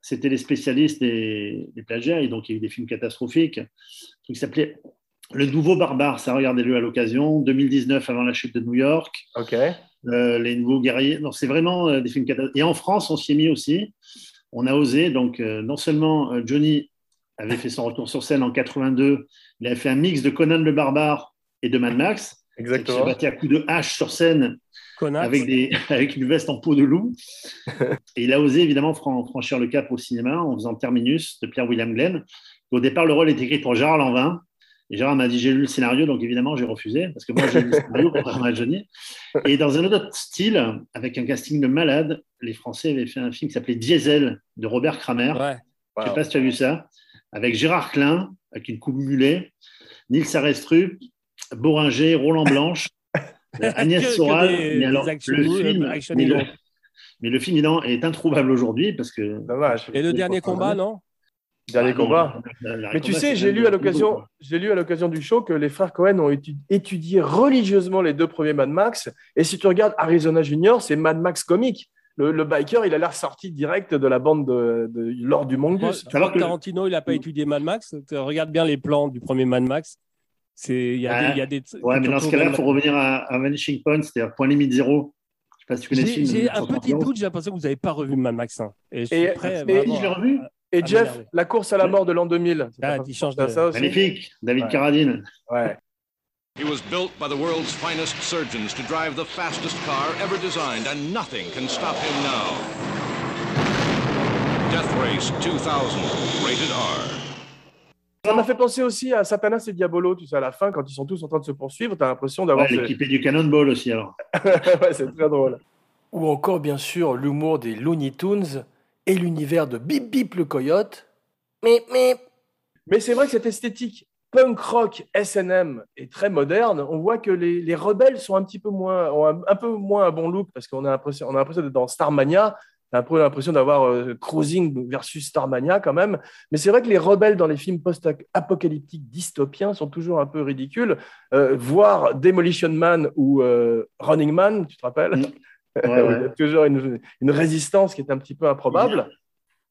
c'était les, spécialistes- des, des plagiats, et donc il y a eu des films catastrophiques. Qui s'appelait Le Nouveau Barbare, ça regardez-le à l'occasion, 2019 avant la chute de New York. Ok. Euh, les nouveaux guerriers. Non, c'est vraiment euh, des films catastrophiques. Et en France, on s'y est mis aussi. On a osé. Donc, euh, non seulement Johnny avait fait son retour sur scène en 82, il avait fait un mix de Conan le Barbare et de Mad Max. Il se Exactement. battait à coups de hache sur scène Connasse. avec, des, [laughs] avec une veste en peau de loup. Et [laughs] il a osé évidemment fran- franchir le cap au cinéma en faisant Terminus de Pierre-William Glenn. Au départ, le rôle était écrit pour Gérard Lanvin. Et Gérard m'a dit j'ai lu le scénario, donc évidemment j'ai refusé, parce que moi j'ai lu le scénario contrairement à Johnny. Et dans un autre style, avec un casting de malade, les Français avaient fait un film qui s'appelait Diesel de Robert Kramer. Ouais. Je ne sais pas si tu as vu ça. Avec Gérard Klein, avec une coupe mulet, Nils Arestrup, Boringer, Roland Blanche, [laughs] Agnès Que- que Soral. des- mais alors, le film, euh, action mais le, heroes. mais le film évidemment, est introuvable aujourd'hui parce que. Dommage. Et le dernier combat, non? Dernier Ah, combat. Mais tu combat, sais, j'ai lu à l'occasion, j'ai lu à l'occasion du show que les frères Cohen ont étu- étudié religieusement les deux premiers Mad Max. Et si tu regardes Arizona Junior, c'est Mad Max comique. Le, le biker, il a l'air sorti direct de la bande de, de Lord du Mongus. vois que Tarantino, il n'a pas étudié Mad Max. Regarde bien les plans du premier Mad Max. C'est, il y a Ouais. des, il y a des. Ouais, mais dans ce cas-là, il faut revenir à, à Vanishing Point, c'est-à-dire Point Limite Zéro. Je sais pas si tu connais J'ai, un 1931. petit doute. J'ai l'impression que vous n'avez pas revu Mad Max 1. Et je suis Et- prêt. et- vraiment je l'ai revu. Et Ah, Jeff, m'énerver. la course à la mort de l'an 2000. Ça Ah, il change de- ça aussi Magnifique, David Ouais. Carradine. Ouais. He was built by the world's finest surgeons to drive the fastest car ever designed, and nothing can stop him now. Death Race 2000, rated R. Ça m'a fait penser aussi à Satanas et Diabolo, tu sais, à la fin, quand ils sont tous en train de se poursuivre, tu as l'impression d'avoir. Ouais, L'équipé du Cannonball aussi, alors. [laughs] ouais, c'est très drôle. Ou encore, bien sûr, l'humour des Looney Tunes et l'univers de Bip Bip le coyote. Mip, mip. Mais c'est vrai que cette esthétique punk rock SNM est très moderne, on voit que les, les rebelles sont un petit peu moins, ont un, un peu moins un bon look parce qu'on a l'impression, on a l'impression d'être dans Starmania. Un peu l'impression d'avoir euh, Cruising versus Starmania quand même. Mais c'est vrai que les rebelles dans les films post-apocalyptiques dystopiens sont toujours un peu ridicules. Euh, voir Demolition Man ou euh, Running Man, tu te rappelles? Mm. [laughs] Il y a toujours une, une résistance qui est un petit peu improbable.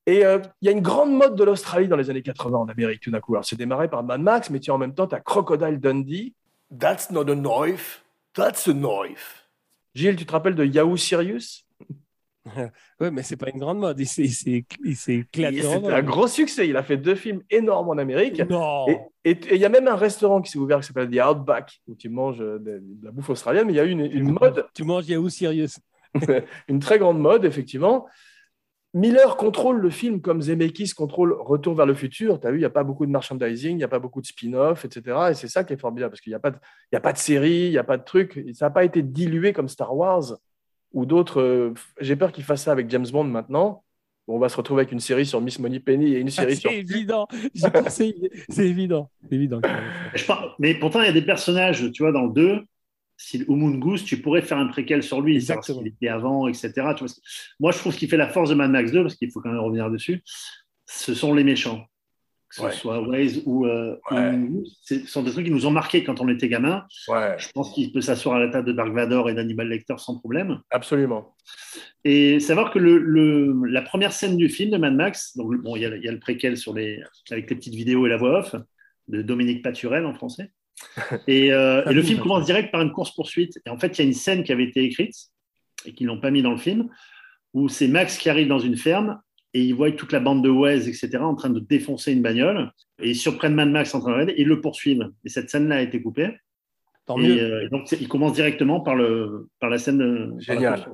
Et euh, il y a une grande mode de l'Australie dans les années 80 en Amérique tout d'un coup. Alors c'est démarré par Mad Max, mais tu as en même temps, tu as Crocodile Dundee. That's not a knife, that's a knife. Gilles, tu te rappelles de Yahoo Sirius? [laughs] Ouais, mais c'est pas une grande mode. Il s'est- éclaté C'était un gros succès. Il a fait deux films énormes en Amérique. Non. Et il y a même un restaurant qui s'est ouvert qui s'appelle The Outback, où tu manges euh, de, de la bouffe australienne, mais il y a eu une, une mode Tu manges Yahoo Sirius. [laughs] une très grande mode, effectivement. Miller contrôle le film comme Zemeckis contrôle Retour vers le futur. Tu as vu, il n'y a pas beaucoup de merchandising, il n'y a pas beaucoup de spin-off, etc. Et c'est ça qui est formidable, parce qu'il n'y a, pas de- y a pas de série, il n'y a pas de truc. Ça n'a pas été dilué comme Star Wars ou d'autres. euh, J'ai peur qu'ils fassent ça avec James Bond maintenant. On va se retrouver avec une série sur Miss Money Penny et une Ah, série sur. c'est évident. C'est évident. C'est évident. Je pense- Mais pourtant, il y a des personnages, tu vois, dans le 2, si Goose, tu pourrais faire un préquel sur lui, savoir ce Exactement. qu'il était avant, etc. Tu vois, moi, je trouve ce qui fait la force de Mad Max 2, parce qu'il faut quand même revenir dessus, ce sont les méchants. Que ce Ouais. soit Waze ou, euh, Ouais. Ce sont des trucs qui nous ont marqués quand on était gamin. Ouais, Je pense qu'il peut s'asseoir à la table de Dark Vador et d'Hannibal Lecter sans problème. absolument. Et savoir que le, le- la première scène du film de Mad Max, donc bon, il y, a, il y a le préquel sur les, avec les petites vidéos et la voix off de Dominique Paturel en français. [laughs] Et, euh, et le film commence direct par une course-poursuite. Et en fait, il y a une scène qui avait été écrite et qu'ils n'ont pas mis dans le film, où c'est Max qui arrive dans une ferme et il voit toute la bande de Wes, etc., en train de défoncer une bagnole. Et ils surprennent Mad Max en train de raider et le poursuivent. Et cette scène-là a été coupée. Tant et, mieux. euh, et donc, il commence directement par, le, par la scène. de- Génial.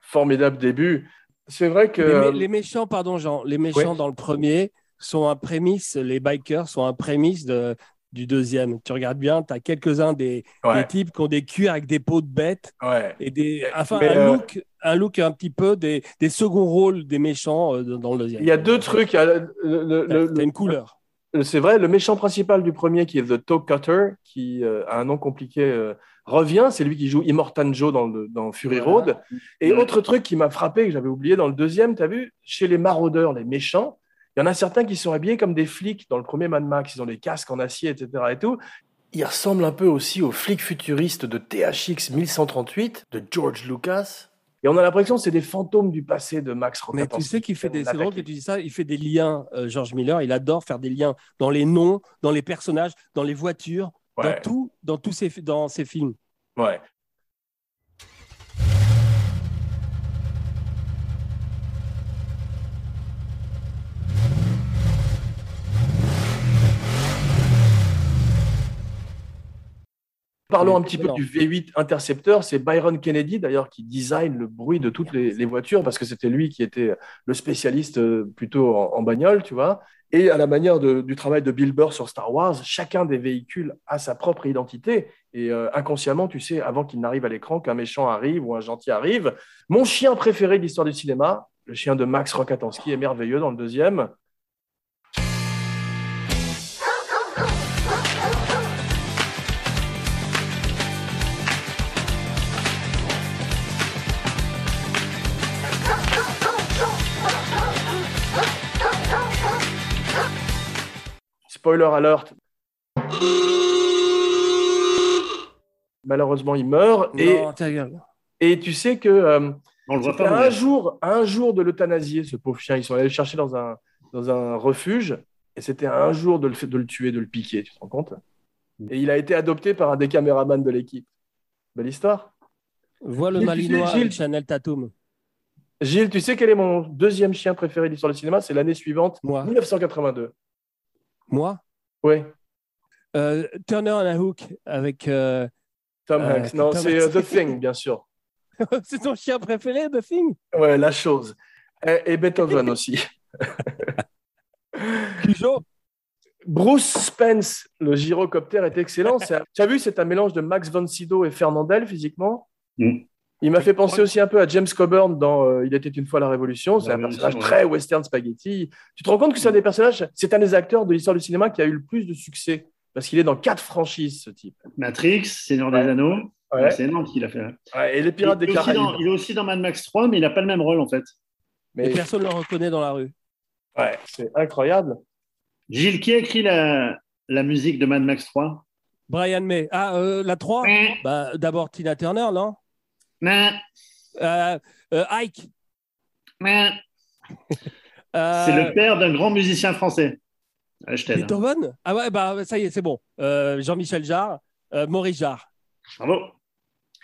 Formidable début. C'est vrai que. Les, mé- les méchants, pardon, Jean, les méchants Ouais. dans le premier sont un prémisse, les bikers sont un prémisse de, du deuxième. Tu regardes bien, tu as quelques-uns des, ouais, des types qui ont des cuirs avec des peaux de bêtes ouais. et des, enfin, Mais, un, euh, look, un look un petit peu des, des seconds rôles des méchants euh, dans le deuxième. Il y a deux trucs. a le- le- le- une couleur. Euh, C'est vrai, le méchant principal du premier, qui est The Toe Cutter, qui euh, a un nom compliqué, euh, revient. C'est lui qui joue Immortan Joe dans, le- dans Fury Road. Et autre truc qui m'a frappé, que j'avais oublié dans le deuxième, tu as vu, chez les maraudeurs, les méchants, il y en a certains qui sont habillés comme des flics dans le premier Mad Max. Ils ont des casques en acier, etc. Et tout. Ils ressemblent un peu aussi aux flics futuristes de THX 1138 de George Lucas. Et on a l'impression que c'est des fantômes du passé de Max Mais Rokatansky. tu sais qu'il fait des. C'est drôle que tu dis ça. Il fait des liens, euh, George Miller. Il adore faire des liens dans les noms, dans les personnages, dans les voitures, dans tout, dans tous ses, dans ses films. ouais. Parlons un petit peu du V8 Interceptor. C'est Byron Kennedy, d'ailleurs, qui design le bruit de toutes les, les voitures, parce que c'était lui qui était le spécialiste euh, plutôt en, en bagnole, tu vois. Et à la manière de- du travail de Bill Burr sur Star Wars, chacun des véhicules a sa propre identité. Et euh, inconsciemment, tu sais, avant qu'il n'arrive à l'écran, qu'un méchant arrive ou un gentil arrive. Mon chien préféré de l'histoire du cinéma, le chien de Max Rokatansky, est merveilleux dans le deuxième. Spoiler alert. Malheureusement, il meurt. Et, Non, tu sais que euh, On le voit c'était pas. un jour, un jour de l'euthanasier, ce pauvre chien. Ils sont allés le chercher dans un, dans un refuge. Et c'était à un jour de le, de le tuer, de le piquer, tu te rends compte? Et il a été adopté par un des caméramans de l'équipe. Belle histoire. Vois le tu Malinois sais, Gilles- Chanel Tatum. Gilles, tu sais quel est mon deuxième chien préféré de l'histoire du cinéma? C'est l'année suivante, Moi. 1982. Moi? Oui, Euh, Turner and a Hook avec. euh, Tom Euh, Hanks. Non, c'est. The Thing, bien sûr. [laughs] c'est ton chien préféré de film Ouais, la chose. Et, et Beethoven [laughs] aussi. [laughs] Cujo? Bruce Spence, le gyrocoptère est excellent. C'est un- Tu as vu, c'est un mélange de Max von Sydow et Fernandel physiquement? Mm. Il m'a fait penser aussi un peu à James Coburn dans euh, Il était une fois la Révolution. C'est La un personnage ouais. très western spaghetti. Tu te rends compte que c'est un des personnages, c'est un des acteurs de l'histoire du cinéma qui a eu le plus de succès. Parce qu'il est dans quatre franchises, ce type. Matrix, Seigneur Ouais. des Anneaux. Ouais. C'est énorme ce qu'il a fait. Ouais, et les Pirates il, des est aussi dans, Caraïbes. il est aussi dans Mad Max 3, mais il n'a pas le même rôle en fait. Mais Et personne ne le reconnaît dans la rue. ouais, c'est incroyable. Gilles, qui a écrit la, la musique de Mad Max 3 Brian May. Ah, euh, la 3 bah, D'abord Tina Turner, non? Euh, euh, Ike. [laughs] Euh, C'est le père d'un grand musicien français. Ah. Beethoven? Ah ouais, bah ça y est, c'est bon. Euh, Jean-Michel Jarre, euh, Maurice Jarre. Bravo.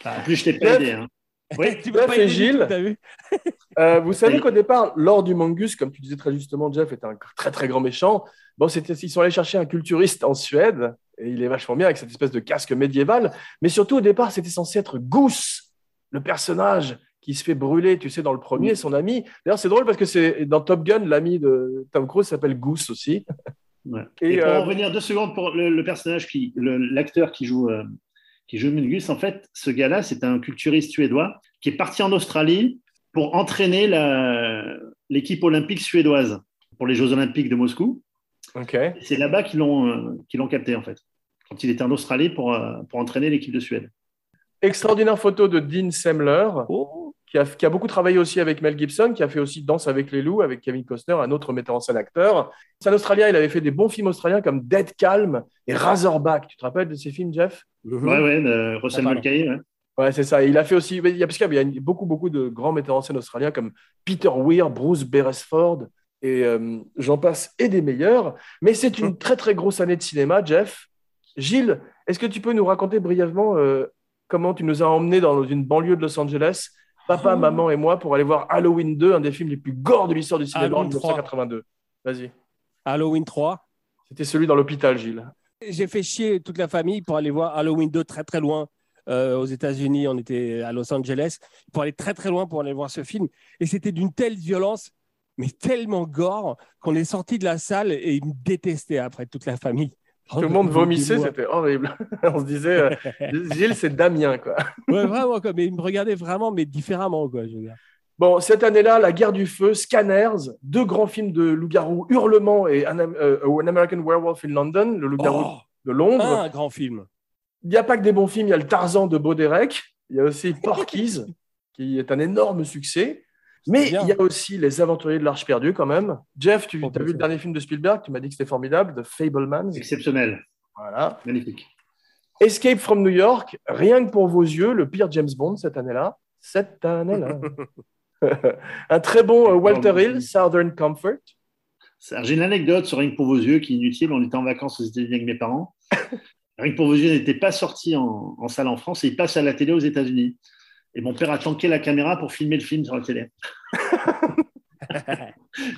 En plus, je t'ai pas aidé. hein. [laughs] Oui. tu peux Jeff pas et Gilles. vu? Euh, vous savez qu'au départ, Lord du Mongus, comme tu disais très justement, Jeff, est un très très grand méchant. Bon, c'était, ils sont allés chercher un culturiste en Suède, et il est vachement bien avec cette espèce de casque médiéval. Mais surtout, au départ, c'était censé être Goose, le personnage qui se fait brûler, tu sais, dans le premier, son ami. D'ailleurs, c'est drôle parce que c'est dans Top Gun, l'ami de Tom Cruise s'appelle Goose aussi. [laughs] Ouais. Et, Et, pour euh, en revenir deux secondes pour le, le personnage qui, l'acteur qui joue, euh, qui joue Mingus, en fait, ce gars-là, c'est un culturiste suédois qui est parti en Australie pour entraîner l'équipe olympique suédoise pour les Jeux olympiques de Moscou. Ok. Et C'est là-bas qu'ils l'ont, euh, qu'ils l'ont capté, en fait, quand il était en Australie pour, pour entraîner l'équipe de Suède. Extraordinaire photo de Dean Semler, Oh, qui a, qui a beaucoup travaillé aussi avec Mel Gibson, qui a fait aussi Danse avec les loups avec Kevin Costner, un autre metteur en scène acteur. C'est un Australien, il avait fait des bons films australiens comme Dead Calm et Razorback. Tu te rappelles de ces films, Jeff? Mhm. Ouais, ouais, de Russell Ah. Mulcahy, ouais. Ouais, c'est ça. Il a fait aussi, il y a, parce qu'il y a beaucoup, beaucoup de grands metteurs en scène australiens comme Peter Weir, Bruce Beresford et euh, j'en passe et des meilleurs. Mais c'est une très, très grosse année de cinéma, Jeff. Gilles, est-ce que tu peux nous raconter brièvement euh, comment tu nous as emmenés dans une banlieue de Los Angeles, papa, Oh. maman et moi, pour aller voir Halloween 2, un des films les plus gore de l'histoire du cinéma en Halloween 3. 1982 Vas-y. Halloween 3. C'était celui dans l'hôpital, Gilles. J'ai fait chier toute la famille pour aller voir Halloween 2 très très loin. euh, aux États-Unis, on était à Los Angeles, pour aller très très loin pour aller voir ce film. Et c'était d'une telle violence, mais tellement gore, qu'on est sorti de la salle et ils me détestaient après toute la famille. Tout le monde vomissait, c'était horrible. [laughs] On se disait, euh, [laughs] Gilles, c'est Damien, quoi. Ouais, vraiment, quoi. Mais ils me regardaient vraiment, mais différemment, quoi. Je veux dire. Bon, cette année-là, La guerre du feu, Scanners, deux grands films de loup-garou, Hurlement et An, euh, An American Werewolf in London, le loup-garou Oh, de Londres. un grand film. Il n'y a pas que des bons films, il y a le Tarzan de Baudérec, il y a aussi Porky's, [laughs] qui est un énorme succès. Mais il y a aussi Les Aventuriers de l'Arche perdue, quand même. Jeff, tu as vu le dernier film de Spielberg, tu m'as dit que c'était formidable, The Fablemans. Exceptionnel. Voilà. Magnifique. Escape from New York, rien que pour vos yeux, le pire James Bond cette année-là. Cette année-là. [laughs] un très bon euh, Walter Hill, Southern Comfort. J'ai une anecdote sur Rien que pour vos yeux qui est inutile. On était en vacances aux États-Unis avec mes parents. [laughs] Rien que pour vos yeux n'était pas sorti en, en salle en France et il passe à la télé aux États-Unis. Et mon père a tanké la caméra pour filmer le film sur la télé. [laughs]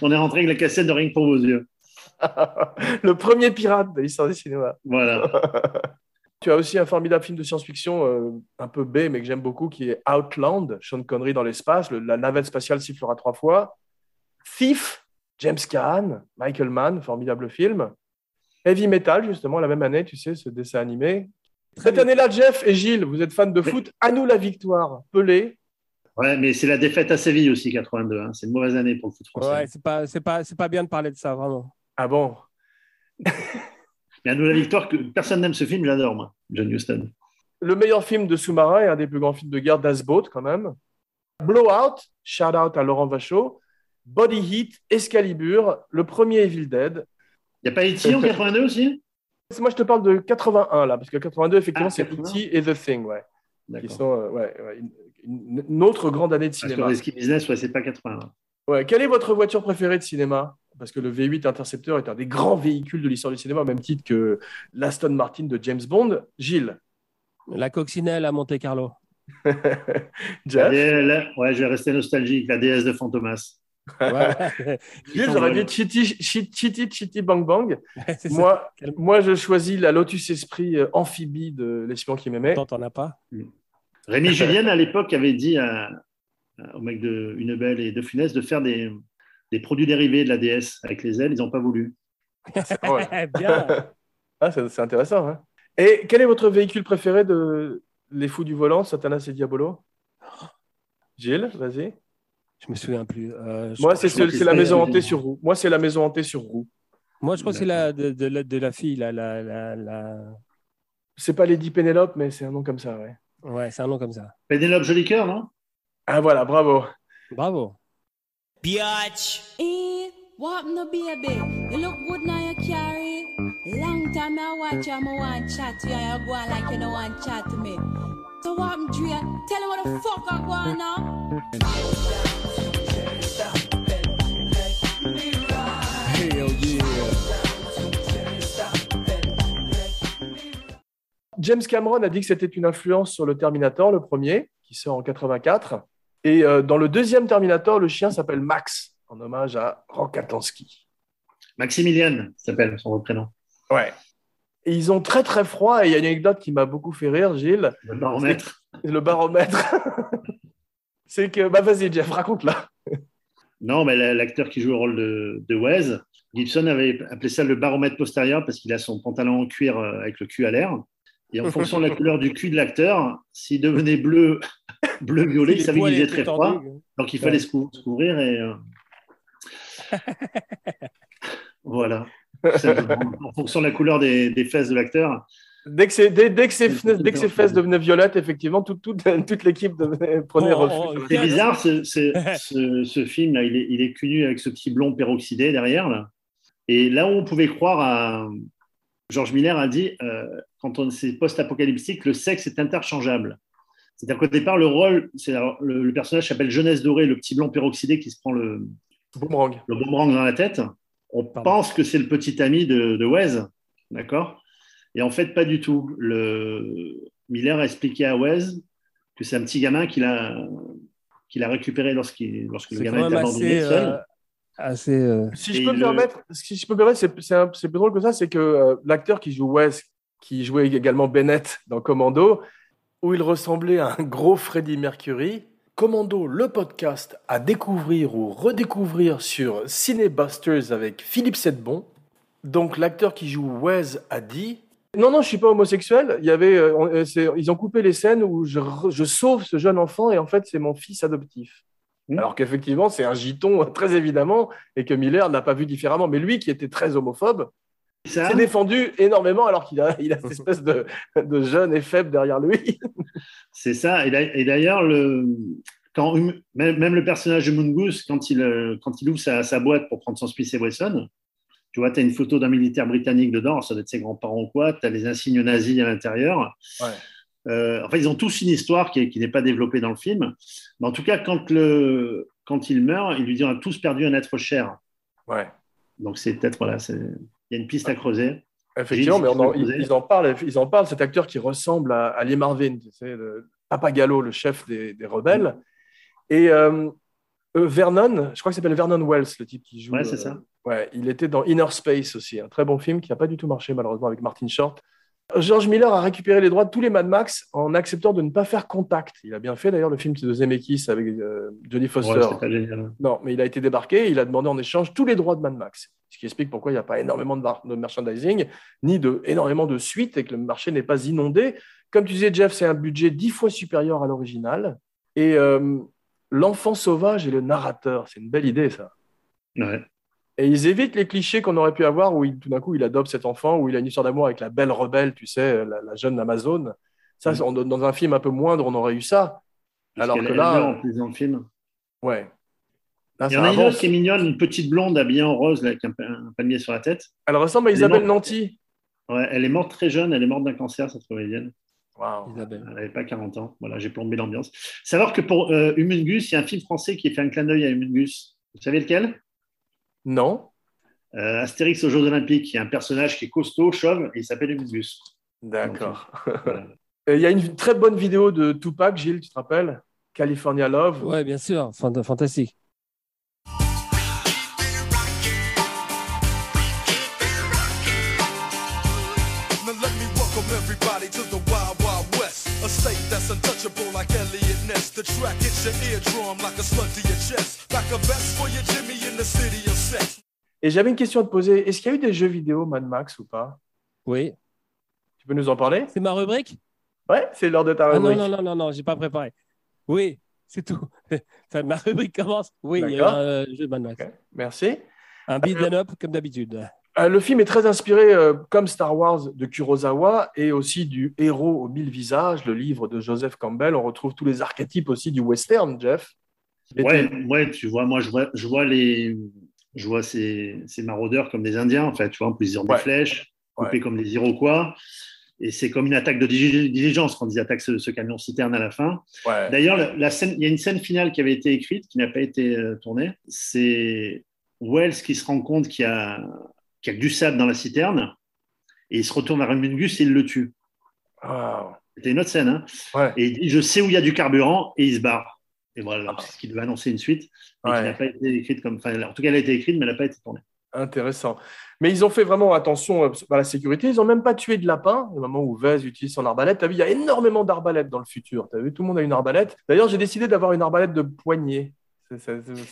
On est rentré avec la cassette de que pour vos yeux. [laughs] le premier pirate de l'histoire du cinéma. Voilà. [laughs] Tu as aussi un formidable film de science-fiction, euh, un peu B, mais que j'aime beaucoup, qui est Outland, Sean Connery dans l'espace, le- la navette spatiale sifflera trois fois. Thief, James Caan, Michael Mann, formidable film. Heavy Metal, justement, la même année, tu sais, ce dessin animé. Cette année-là, Jeff et Gilles, vous êtes fans de foot, à nous la victoire. Pelé, Ouais, mais c'est la défaite à Séville aussi, 82. hein. C'est une mauvaise année pour le foot français. Ouais, c'est pas, c'est pas, c'est pas bien de parler de ça, vraiment. ah bon? Mais à nous la victoire, que personne n'aime ce film, j'adore, moi, John Huston. Le meilleur film de sous-marin et un des plus grands films de guerre d'Asboat, quand même. Blowout, shout out à Laurent Vachaud. Body Heat, Excalibur, le premier Evil Dead. Il n'y a pas E.T. en 82 aussi? Moi, je te parle de 81, là, parce que 82, effectivement, Ah, c'est 81. E.T. et The Thing, ouais. Qui D'accord. sont, euh, ouais, ouais, une, autre grande année de Parce que cinéma. Risky Business, ouais, c'est pas 80. Ouais, quelle est votre voiture préférée de cinéma? Parce que le V8 Interceptor est un des grands véhicules de l'histoire du cinéma, au même titre que l'Aston Martin de James Bond. Gilles, La coccinelle à Monte Carlo. [laughs] Jeff, la- ouais, je vais rester nostalgique, la déesse de Fantomas. Ouais. Gilles [laughs] j'aurais dit Chitty, Chitty, Chitty, Bang Bang. [laughs] ça. Moi, moi, je choisis la Lotus Esprit euh, amphibie de l'espion qui m'aimait. Pourtant, t'en as pas. Rémi Julienne, à l'époque, avait dit à, à- au mec de Une Belle et de Funès de faire des, des produits dérivés de la déesse avec les ailes. Ils n'ont pas voulu. Ouais. [laughs] bien. Ah, c'est c'est intéressant. hein. Et quel est votre véhicule préféré de Les Fous du Volant, Satanas et Diabolo? Gilles, vas-y. Je me souviens plus. Euh, Moi, c'est je crois c'est- que c'est la maison hantée sur roue. Moi, c'est la maison hantée sur roue. Moi, je crois que c'est la, de, de la, de la fille, la, la, la, la- C'est pas Lady Penelope, mais c'est un nom comme ça, ouais. Ouais, c'est un nom comme ça. Pénélope Jolicoeur, non? Ah voilà, bravo. Bravo. Biatch. Eh, what no baby? You look good now you carry. Long time I watch you, I want chat to you, and you go on like you don't want chat to me. So what I'm Dre? Tell him what the fuck I go on now. James Cameron a dit que c'était une influence sur le Terminator, le premier, qui sort en 84. Et euh, dans le deuxième Terminator, le chien s'appelle Max, en hommage à Rokatansky. Maximilian s'appelle son prénom. Ouais. Et ils ont très très froid. Et il y a une anecdote qui m'a beaucoup fait rire, Gilles. Le baromètre. Le baromètre. [laughs] C'est que, bah vas-y, Jeff, raconte-la. Non, mais la- l'acteur qui joue le rôle de, de Wes, Gibson avait appelé ça le baromètre postérieur parce qu'il a son pantalon en cuir euh, avec le cul à l'air. Et en fonction de la couleur du cul de l'acteur, s'il devenait bleu, [laughs] bleu violet, il savait qu'il faisait très froid. tendus. Donc il fallait se cou- se couvrir et euh, [laughs] voilà. C'est- En fonction de la couleur des, des fesses de l'acteur. Dès que, c'est- dès, dès que ses, C'est- dès que ses fesses devenaient violettes, effectivement, toute, toute, [laughs] toute l'équipe prenait Oh, refuge. oh, C'est bizarre, ce, ce, ce- ce film là, il est, il est connu avec ce petit blond peroxydé derrière là. Et là où on pouvait croire à George Miller a dit euh, quand on c'est post-apocalyptique, le sexe est interchangeable. C'est-à-dire qu'au départ, le rôle, c'est le, le personnage s'appelle Jeunesse Dorée, le petit blond peroxydé qui se prend le, Boomerang. le boomerang dans la tête. On Pardon. pense que c'est le petit ami de, de Wes, d'accord? Et en fait, pas du tout. Le... Miller a expliqué à Wes que c'est un petit gamin qu'il a, qu'il a récupéré lorsqu'il, lorsque le gamin était abandonné seul. Euh, assez euh, Si je peux me le- permettre, si je peux me permettre, c'est- plus drôle que ça, c'est que euh, l'acteur qui joue Wes, qui jouait également Bennett dans Commando, où il ressemblait à un gros Freddie Mercury. Commando, le podcast à découvrir ou redécouvrir sur Cinébusters avec Philippe Sedbon. Donc l'acteur qui joue Wes a dit non non je suis pas homosexuel. Il y avait euh, ils ont coupé les scènes où je sauve ce jeune enfant et en fait c'est mon fils adoptif. Mmh. Alors qu'effectivement c'est un giton [laughs] très évidemment et que Miller n'a pas vu différemment. Mais lui qui était très homophobe s'est défendu énormément alors qu'il a, [laughs] il a cette espèce de, de jeune et faible derrière lui. [laughs] c'est ça. Et, d'a- et d'ailleurs, le, quand, même, le personnage de Mungus, quand il, euh, quand il ouvre sa, sa boîte pour prendre son Smith et Wesson, tu vois, tu as une photo d'un militaire britannique dedans, ça doit être ses grands-parents ou quoi, tu as les insignes nazis à l'intérieur. Ouais. Euh, enfin, ils ont tous une histoire qui, est- qui n'est pas développée dans le film. Mais en tout cas, quand, le, quand il meurt, il lui dit on a tous perdu un être cher. Ouais. Donc c'est peut-être, voilà, il y a une piste à creuser. Effectivement, mais on en- Gilles, ils, ils en parlent, ils en parlent, cet acteur qui ressemble à, à Lee Marvin, tu sais, le Papagallo, le chef des, des rebelles. Et euh, euh, Vernon, je crois que s'appelle Vernon Wells, le type qui joue. Ouais, c'est euh, ça. Ouais, il était dans Inner Space aussi, un très bon film qui n'a pas du tout marché malheureusement avec Martin Short. George Miller a récupéré les droits de tous les Mad Max en acceptant de ne pas faire contact. Il a bien fait d'ailleurs le film de Zemeckis avec euh, Jodie Foster. Ouais, pas génial. Non, mais il a été débarqué, il a demandé en échange tous les droits de Mad Max. Ce qui explique pourquoi il n'y a pas énormément de merchandising, ni de, énormément de suites, et que le marché n'est pas inondé. Comme tu disais, Jeff, c'est un budget dix fois supérieur à l'original. Et euh, l'enfant sauvage et le narrateur, c'est une belle idée, ça. Ouais. Et ils évitent les clichés qu'on aurait pu avoir où il- tout d'un coup il adopte cet enfant, où il a une histoire d'amour avec la belle rebelle, tu sais, la, la jeune Amazone. Ça, c'est- on- dans un film un peu moindre, on aurait eu ça. Parce Alors que là- en plus dans le film. Ouais. Là, Il y en a une autre qui est mignonne, une petite blonde habillée en rose là, avec un, un palmier sur la tête. Elle ressemble à Elle Isabelle. Nanty. Ouais, elle est morte très jeune, elle est morte d'un cancer, cette comédienne. Waouh. Isabelle. Elle n'avait pas 40 ans. Voilà, j'ai plombé l'ambiance. Savoir que pour euh, Humungus, il y a un film français qui a fait un clin d'œil à Humungus. Vous savez lequel? Non Euh, Astérix aux Jeux Olympiques. Il y a un personnage qui est costaud, chauve, et il s'appelle Humungus. D'accord. Voilà. [laughs] Il y a une très bonne vidéo de Tupac, Gilles, tu te rappelles? California Love. Ouais, bien sûr, fant- fantastique. Now let me welcome everybody to the Wild Wild West. A state that's untouchable like Elliot Ness. The track hits your eardrum like a slug to your chest. Like a vest for your Jimmy in the city of sex. Et j'avais une question à te poser. Est-ce qu'il y a eu des jeux vidéo Mad Max ou pas? Oui. Tu peux nous en parler? C'est ma rubrique? Ouais, c'est l'heure de ta Ah non, rubrique. non, non, non, non, j'ai pas préparé. Oui, c'est tout. [laughs] Enfin, ma rubrique commence. Oui, il y a un euh, jeu de Mad Max. Merci. Un beat'em up comme d'habitude. Euh, le film est très inspiré, euh, comme Star Wars, de Kurosawa et aussi du Héros aux mille visages, le livre de Joseph Campbell. On retrouve tous les archétypes aussi du western, Jeff. Ouais, tu- ouais, tu vois, moi, je vois, je vois les, je vois ces, ces maraudeurs comme des Indiens, en fait, tu vois, en plus ils ont Ouais. des flèches, coupés Ouais. comme des Iroquois. Et c'est comme une attaque de dili- diligence quand ils attaquent ce, ce camion citerne à la fin. ouais. D'ailleurs, la, la scène, il y a une scène finale qui avait été écrite, qui n'a pas été euh, tournée. C'est Wells qui se rend compte qu'il y a, qu'il y a du sable dans la citerne, et il se retourne vers Mingus et il le tue. Wow. C'était une autre scène, hein. Ouais. Et il dit Je sais où il y a du carburant, et il se barre. Et voilà, c'est ce qui devait annoncer une suite, mais Ouais. qui n'a pas été écrite comme. Enfin, en tout cas, elle a été écrite, mais elle n'a pas été tournée. Intéressant. Mais ils ont fait vraiment attention euh, à la sécurité. Ils n'ont même pas tué de lapin. Au moment où Vez utilise son arbalète, tu as vu, il y a énormément d'arbalètes dans le futur. Tu as vu, tout le monde a une arbalète. D'ailleurs, j'ai décidé d'avoir une arbalète de poignet.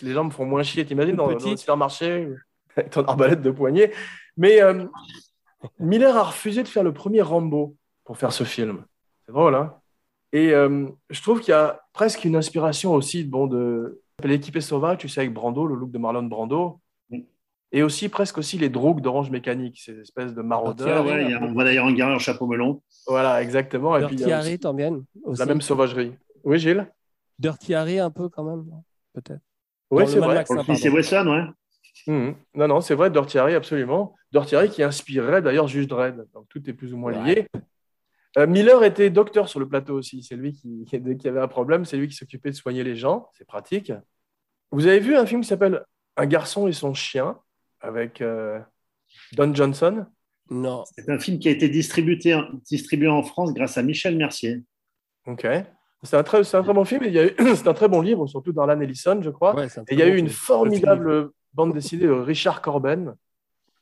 Les gens me font moins chier. T'imagines dans, dans le supermarché avec [laughs] ton arbalète de poignet. Mais euh, Miller a refusé de faire le premier Rambo pour faire ce film. C'est drôle, hein Et euh, je trouve qu'il y a presque une inspiration aussi bon, de l'équipé sauvage, tu sais, avec Brando, le look de Marlon Brando. Et aussi presque aussi les drogues d'Orange Mécanique, ces espèces de maraudeurs. ouais, il y a- on voit d'ailleurs un gars en chapeau melon. Voilà, exactement. Et puis, il y Dirty a Harry, t'en bien aussi. la même sauvagerie. Oui, Gilles? Dirty Harry, un peu quand même, peut-être. Oui, c'est vrai. Hein, c'est. Wesson, ouais. Mhm. Non, non, c'est vrai, Dirty Harry, absolument. Dirty Harry qui inspirerait d'ailleurs Juge Dredd. Donc tout est plus ou moins lié. Euh, Miller était docteur sur le plateau aussi. C'est lui qui, [laughs] qui- dès qu'il y avait un problème, c'est lui qui s'occupait de soigner les gens. C'est pratique. Vous avez vu un film qui s'appelle Un garçon et son chien avec euh, Don Johnson? Non. C'est un film qui a été distribué, distribué en France grâce à Michel Mercier. Ok. C'est un, très, c'est un très bon film. et il y a eu- [clears throat] C'est un très bon livre, surtout d'Arlan Ellison, je crois. Ouais, Et il y a eu une film. formidable bande dessinée de Richard Corben.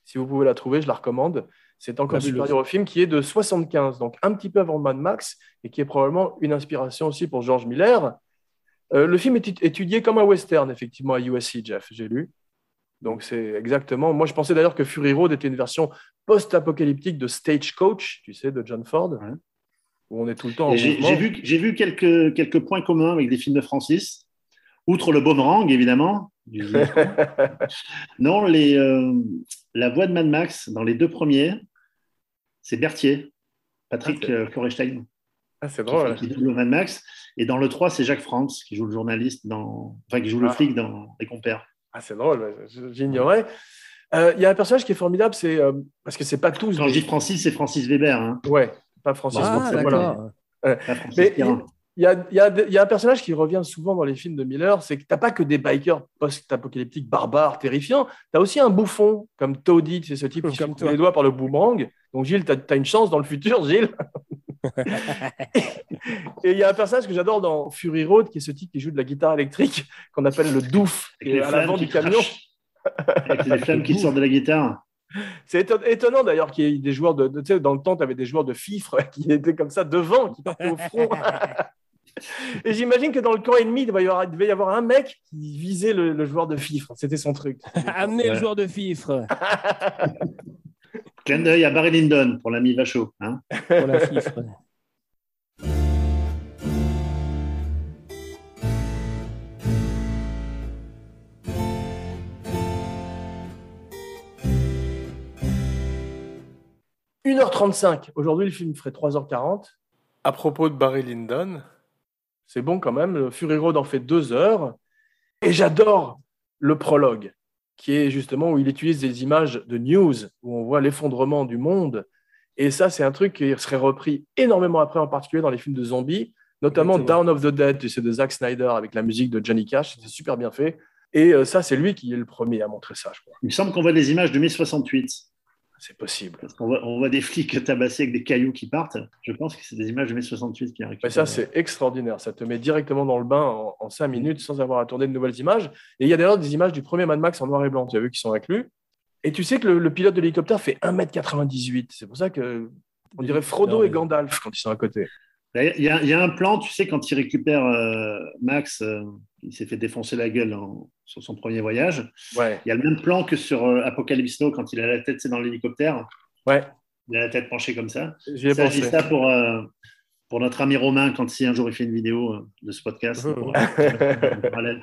Si vous pouvez la trouver, je la recommande. C'est encore supérieur au film qui est de 75, donc un petit peu avant Mad Max, et qui est probablement une inspiration aussi pour George Miller. Euh, le film est étu- étudié comme un western, effectivement, à USC, Jeff, j'ai lu. Donc c'est exactement. Moi, je pensais d'ailleurs que Fury Road était une version post-apocalyptique de Stagecoach, tu sais, de John Ford, Ouais. où on est tout le temps J'ai vu, j'ai vu quelques, quelques points communs avec des films de Francis. Outre le boomerang, évidemment. [laughs] non, les, euh, la voix de Mad Max, dans les deux premiers, c'est Berthier, Patrick Ah, c'est- euh, Florestein, Ah, c'est qui, drôle. qui double Mad Max. Et dans le 3, c'est Jacques France, qui joue le journaliste dans. Enfin, qui joue le Ah. flic dans Les Compères. Ah, c'est drôle, j'ignorais. Euh, Il y a un personnage qui est formidable, c'est euh, parce que c'est pas tous. Quand je dis Francis, c'est Francis Weber. Hein, Ouais, pas Francis. Ah, Ford, voilà. d'accord. pas Francis Mais il y a, il y a des- il y a un personnage qui revient souvent dans les films de Miller, c'est que t'as pas que des bikers post-apocalyptiques barbares, terrifiants, tu as aussi un bouffon comme Toadie, c'est ce type qui se coupe les doigts par le boomerang. Donc Gilles, tu as, une chance dans le futur, Gilles. [laughs] Et il y a un personnage que j'adore dans Fury Road, qui est ce type qui joue de la guitare électrique, qu'on appelle le douf, qui Avec est les à l'avant du camion. Avec les flammes qui sortent de la guitare. C'est éton- étonnant d'ailleurs qu'il y ait des joueurs de, de- tu sais, dans le temps, tu avais des joueurs de fifre [laughs] qui étaient comme ça devant, qui partaient au front. [laughs] Et j'imagine que dans le camp ennemi, il devait y avoir, il devait y avoir un mec qui visait le, le joueur de fifre. C'était son truc. Amenez le joueur de fifre Clin d'œil à Barry Lyndon pour l'ami Vachaud. Hein. pour la fifre. – 1h35. Aujourd'hui, le film ferait 3h40. À propos de Barry Lyndon, c'est bon quand même. Road en fait 2 heures. Et j'adore le prologue, qui est justement où il utilise des images de news, où on voit l'effondrement du monde. Et ça, c'est un truc qui serait repris énormément après, en particulier dans les films de zombies, notamment Exactement. Down of the Dead, tu sais, de Zack Snyder, avec la musique de Johnny Cash. C'est super bien fait. Et euh, ça, c'est lui qui est le premier à montrer ça, je crois. Il me semble qu'on voit des images de mai 68. C'est possible. Parce qu'on voit, on voit des flics tabassés avec des cailloux qui partent. Je pense que c'est des images de mai 68 qui arrivent. Mais ça, c'est extraordinaire. Ça te met directement dans le bain en, en cinq minutes sans avoir à tourner de nouvelles images. Et il y a d'ailleurs des images du premier Mad Max en noir et blanc, tu as vu, qui sont inclus. Et tu sais que le, le pilote de l'hélicoptère fait 1m98. C'est pour ça que on dirait Frodo Non, et Gandalf quand ils sont à côté. Il y, a, il y a un plan, tu sais, quand il récupère euh, Max, euh, il s'est fait défoncer la gueule en- sur son premier voyage. Ouais, Il y a le même plan que sur euh, Apocalypse Now quand il a la tête c'est dans l'hélicoptère. ouais, Il a la tête penchée comme ça. j'y ai Ça, je dis pensé. ça pour, pour notre ami Romain quand si un jour il fait une vidéo de ce podcast. Pour, [laughs] parallèle.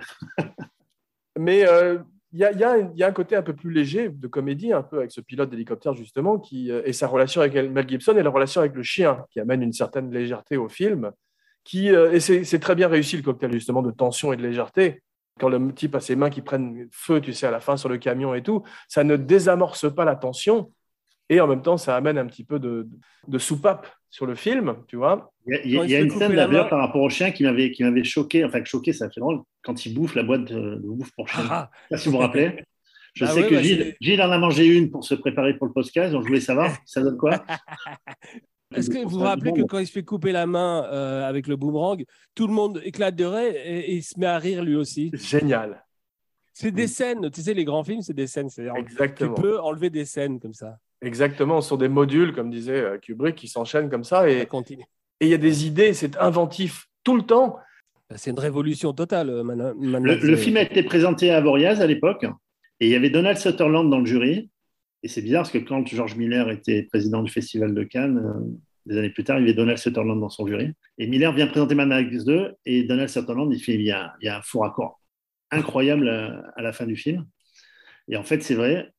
Mais il y a, un- côté un peu plus léger de comédie, un peu avec ce pilote d'hélicoptère justement, qui, euh, et sa relation avec Mel Gibson et la relation avec le chien, qui amène une certaine légèreté au film. Qui, euh, et c'est très bien réussi le cocktail justement de tension et de légèreté. Quand le type a ses mains qui prennent feu, tu sais, à la fin sur le camion et tout, ça ne désamorce pas la tension. Et en même temps, ça amène un petit peu de, de soupape sur le film, tu vois. Il y a, il y une scène d'ailleurs par rapport au chien qui m'avait qui m'avait choqué, enfin choqué, ça fait drôle, quand il bouffe la boîte de, de bouffe pour chien. Ah, Je sais pas si vous vous rappelez. Je Ah sais ouais, que bah, Gilles, en a mangé une pour se préparer pour le podcast, donc je voulais savoir, ça donne quoi? [laughs] Est-ce que vous vous rappelez que quand il se fait couper la main euh, avec le boomerang, tout le monde éclate de rire et, et il se met à rire lui aussi? Génial. C'est des scènes, tu sais, les grands films, c'est des scènes. C'est-à-dire, tu Exactement. peux enlever des scènes comme ça. Exactement. Ce sont des modules, comme disait euh, Kubrick, qui s'enchaînent comme ça. Et il y a des idées, c'est inventif tout le temps. C'est une révolution totale, euh, Man Le, film a été présenté à Avoriaz à l'époque, et il y avait Donald Sutherland dans le jury. Et c'est bizarre parce que quand George Miller était président du Festival de Cannes, euh, des années plus tard, il y avait Donald Sutherland dans son jury. Et Miller vient présenter Mad Max 2, et Donald Sutherland, il fait il y a, il y a un faux raccord incroyable à, à la fin du film. Et en fait, c'est vrai,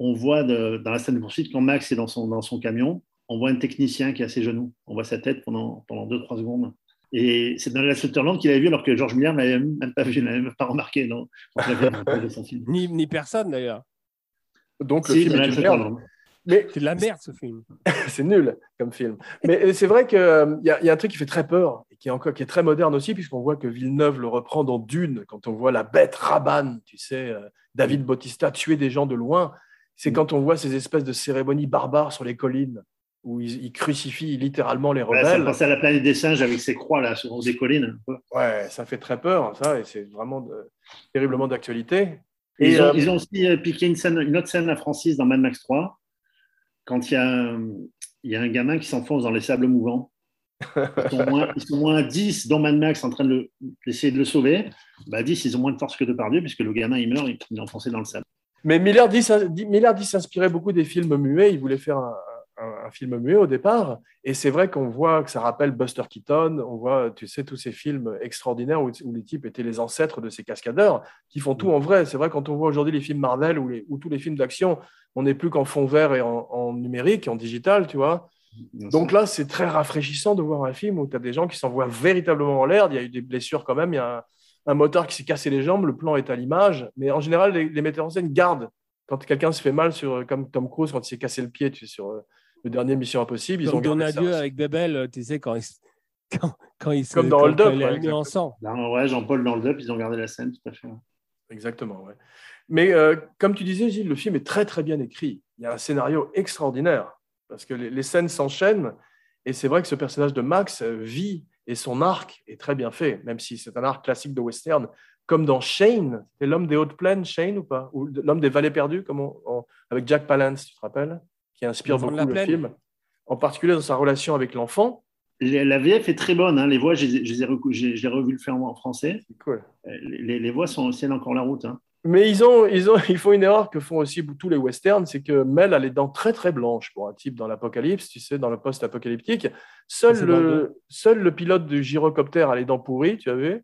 on voit de- dans la scène de poursuite, quand Max est dans son, dans son camion, on voit un technicien qui est à ses genoux. On voit sa tête pendant, pendant 2-3 secondes. Et c'est Donald Sutherland qui l'avait vu alors que George Miller ne l'avait même même pas vu, n'avait même pas remarqué dans, dans la film. Ni, ni personne d'ailleurs. Donc le Si, film est merde. Mais C'est de la merde ce film. [laughs] c'est nul comme film. Mais euh, c'est vrai qu'il y, a- y a un truc qui fait très peur et qui est, encore, qui est très moderne aussi, puisqu'on voit que Villeneuve le reprend dans Dune, quand on voit la bête Raban, tu sais, euh, David Bautista tuer des gens de loin. C'est quand on voit ces espèces de cérémonies barbares sur les collines, où ils, ils crucifient littéralement les Ouais, ça rebelles. à la planète des singes avec ses croix là sur des collines. Ouais, ça fait très peur, ça, et c'est vraiment de- terriblement d'actualité. Et Et, ils, ont, euh, ils ont aussi euh, piqué une, scène, une autre scène à Francis dans Mad Max 3, quand il y a, un- il y a un gamin qui s'enfonce dans les sables mouvants. Ils sont moins, ils sont moins 10 dans Mad Max en train de le- d'essayer de le sauver. Bah, 10, ils ont moins de force que Depardieu, puisque le gamin, il meurt, il est enfoncé dans le sable. Mais Miller dit, dit- s'inspirer beaucoup des films muets. Il voulait faire un, un- un film muet au départ. Et c'est vrai qu'on voit que ça rappelle Buster Keaton. On voit, tu sais, tous ces films extraordinaires où, où les types étaient les ancêtres de ces cascadeurs qui font tout en vrai. C'est vrai, quand on voit aujourd'hui les films Marvel ou, les- ou tous les films d'action, on n'est plus qu'en fond vert et en, en numérique, en digital, tu vois. Donc là, c'est très rafraîchissant de voir un film où tu as des gens qui s'envoient véritablement en l'air. Il y a eu des blessures quand même. Il y a un, motard qui s'est cassé les jambes. Le plan est à l'image. Mais en général, les, les metteurs en scène gardent. Quand quelqu'un se fait mal, sur, comme Tom Cruise, quand il s'est cassé le pied tu sais, sur euh, le dernier Mission Impossible, ils ont Comme gardé ça Donadieu aussi. avec Bebel, tu sais, quand il, se- [laughs] quand, quand il se. Comme dans Hold Up, ouais, mis en sang. Là, ouais, Jean-Paul dans le dub, ils ont gardé la scène, tout à fait. Exactement, ouais. Mais euh, comme tu disais, Gilles, le film est très très bien écrit. Il y a un scénario extraordinaire parce que les, les scènes s'enchaînent et c'est vrai que ce personnage de Max euh, vit et son arc est très bien fait, même si c'est un arc classique de western, comme dans Shane. C'est l'homme des hautes plaines, Shane ou pas? Ou l'homme des vallées perdues, comme on- on- avec Jack Palance, tu te rappelles? Qui inspire beaucoup la le plaine. film, en particulier dans sa relation avec l'enfant. La VF est très bonne, hein. les voix, je les ai- revu le faire en français. Cool. Euh, Les, les voix sont tiennent encore la route. hein. Mais ils, ont, ils, ont, ils font une erreur que font aussi tous les westerns, c'est que Mel a les dents très très blanches pour un type dans l'apocalypse, tu sais, dans le post-apocalyptique. Seul dans le le, seul le pilote du gyrocoptère a les dents pourries, tu as vu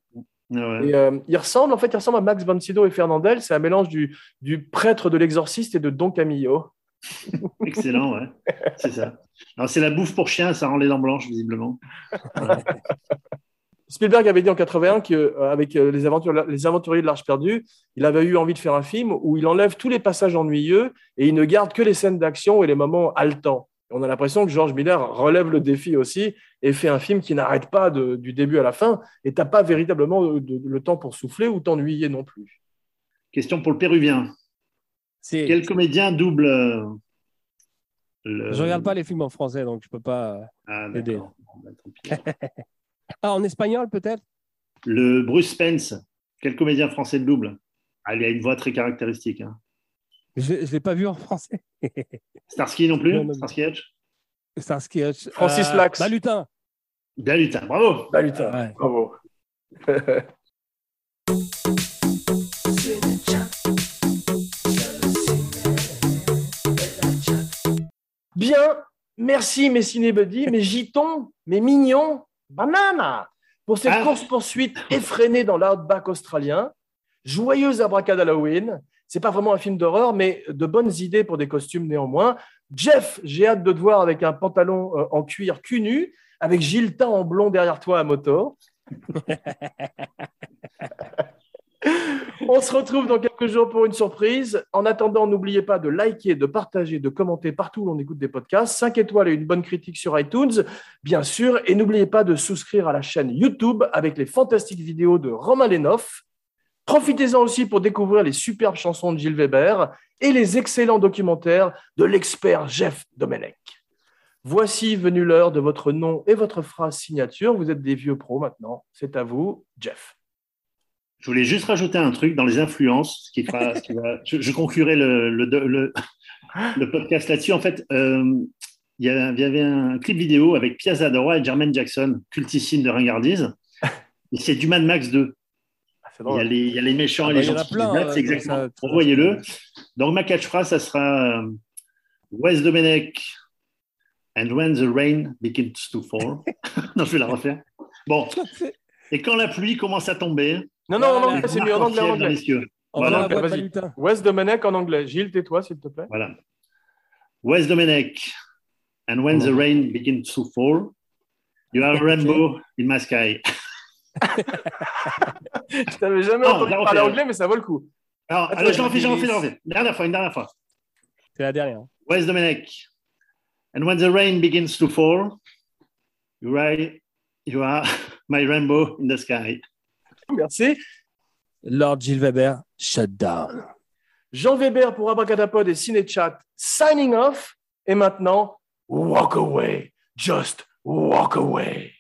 ouais. Et euh, il ressemble, en fait, il ressemble à Max Sydow et Fernandel. C'est un mélange du, du prêtre de l'exorciste et de Don Camillo. [laughs] Excellent, ouais. C'est ça. Alors, c'est la bouffe pour chien, ça rend les dents blanches, visiblement. [laughs] Spielberg avait dit en 81 qu'avec les, aventures- les aventuriers de l'Arche perdue, il avait eu envie de faire un film où il enlève tous les passages ennuyeux et il ne garde que les scènes d'action et les moments haletants. On a l'impression que George Miller relève le défi aussi et fait un film qui n'arrête pas de- du début à la fin et tu n'as pas véritablement de- de- le temps pour souffler ou t'ennuyer non plus. Question pour le Péruvien. Quel comédien double euh, le... Je regarde pas les films en français, donc je peux pas. Ah, aider. [laughs] Ah, en espagnol peut-être? Le Bruce Spence. Quel comédien français le double? Ah, Il a une voix très caractéristique. hein. Je ne l'ai pas vu en français. [laughs] Starsky non plus? Non, non. Starsky Hutch? Starsky Hutch. Francis Euh, Lax. Balutin. Bien lutin, bravo Bah, Ouais. bravo. [laughs] Bien, merci mes cinébuddies, mes gitons, mes mignons, banana, pour cette Ah. course-poursuite effrénée dans l'outback australien. Joyeuse abracad Halloween C'est pas vraiment un film d'horreur, mais de bonnes idées pour des costumes néanmoins. Jeff, j'ai hâte de te voir avec un pantalon euh, en cuir cul nu, avec Gilles en blond derrière toi à moto. [laughs] [laughs] On se retrouve dans quelques jours pour une surprise. En attendant, n'oubliez pas de liker, de partager, de commenter partout où l'on écoute des podcasts. 5 étoiles et une bonne critique sur iTunes, bien sûr. Et n'oubliez pas de souscrire à la chaîne YouTube avec les fantastiques vidéos de Romain Lenoff. Profitez-en aussi pour découvrir les superbes chansons de Gilles Weber et les excellents documentaires de l'expert Jeff Domenech. Voici venue l'heure de votre nom et votre phrase signature. Vous êtes des vieux pros maintenant. C'est à vous, Jeff. Je voulais juste rajouter un truc dans les influences, ce qui fera, ce qui va- je, je conclurai le, le, le- le [laughs] podcast là-dessus. En fait, euh, il y, a- il y avait un clip vidéo avec Pia Zadora et Jermaine Jackson, cultissime de ringardise. Et c'est du Mad Max 2. Ah, Il y, a les, il y a les méchants Ah et bah, les gentils. euh, c'est exactement. Envoyez-le. Donc, ma catchphrase, ça sera euh, Wes Domenech and when the rain begins to fall. [laughs] non, je vais la refaire. Bon. Et quand la pluie commence à tomber, Non, non, en anglais, c'est mieux. En anglais, en anglais. Voilà, vas-y. Wes Domenech en anglais. Gilles, tais-toi, s'il te plaît. Voilà. Wes Domenech, and when the rain begins to fall, you are a rainbow in my sky. [laughs] Je t'avais jamais entendu parler anglais, mais ça vaut le coup. Alors, Attends, allez, je l'en fais, je je l'en fais, dis- je l'en fais. Une dernière fois, une dernière fois. C'est la dernière. Wes Domenech, and when the rain begins to fall, you are, you are [laughs] my rainbow in the sky. Merci. Lord Gilles Weber, shut down. Jean Weber pour Abracadapod et Cinéchat, signing off. Et maintenant, walk away. Just walk away.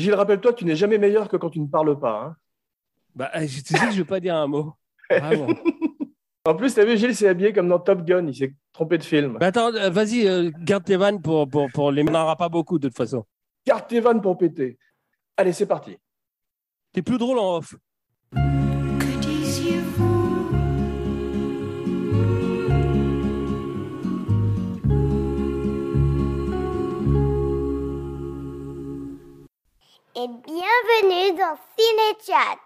Gilles, rappelle-toi, tu n'es jamais meilleur que quand tu ne parles pas. hein. Bah, tu sais que je ne vais pas dire un mot. Vraiment. [laughs] En plus, tu as vu, Gilles s'est habillé comme dans Top Gun. Il s'est trompé de film. Bah, attends, euh, vas-y, euh, garde tes vannes pour, pour, pour les. On n'en aura pas beaucoup de toute façon. Garde tes vannes pour péter. Allez, c'est parti. T'es plus drôle en off. et bienvenue dans Cinéchat.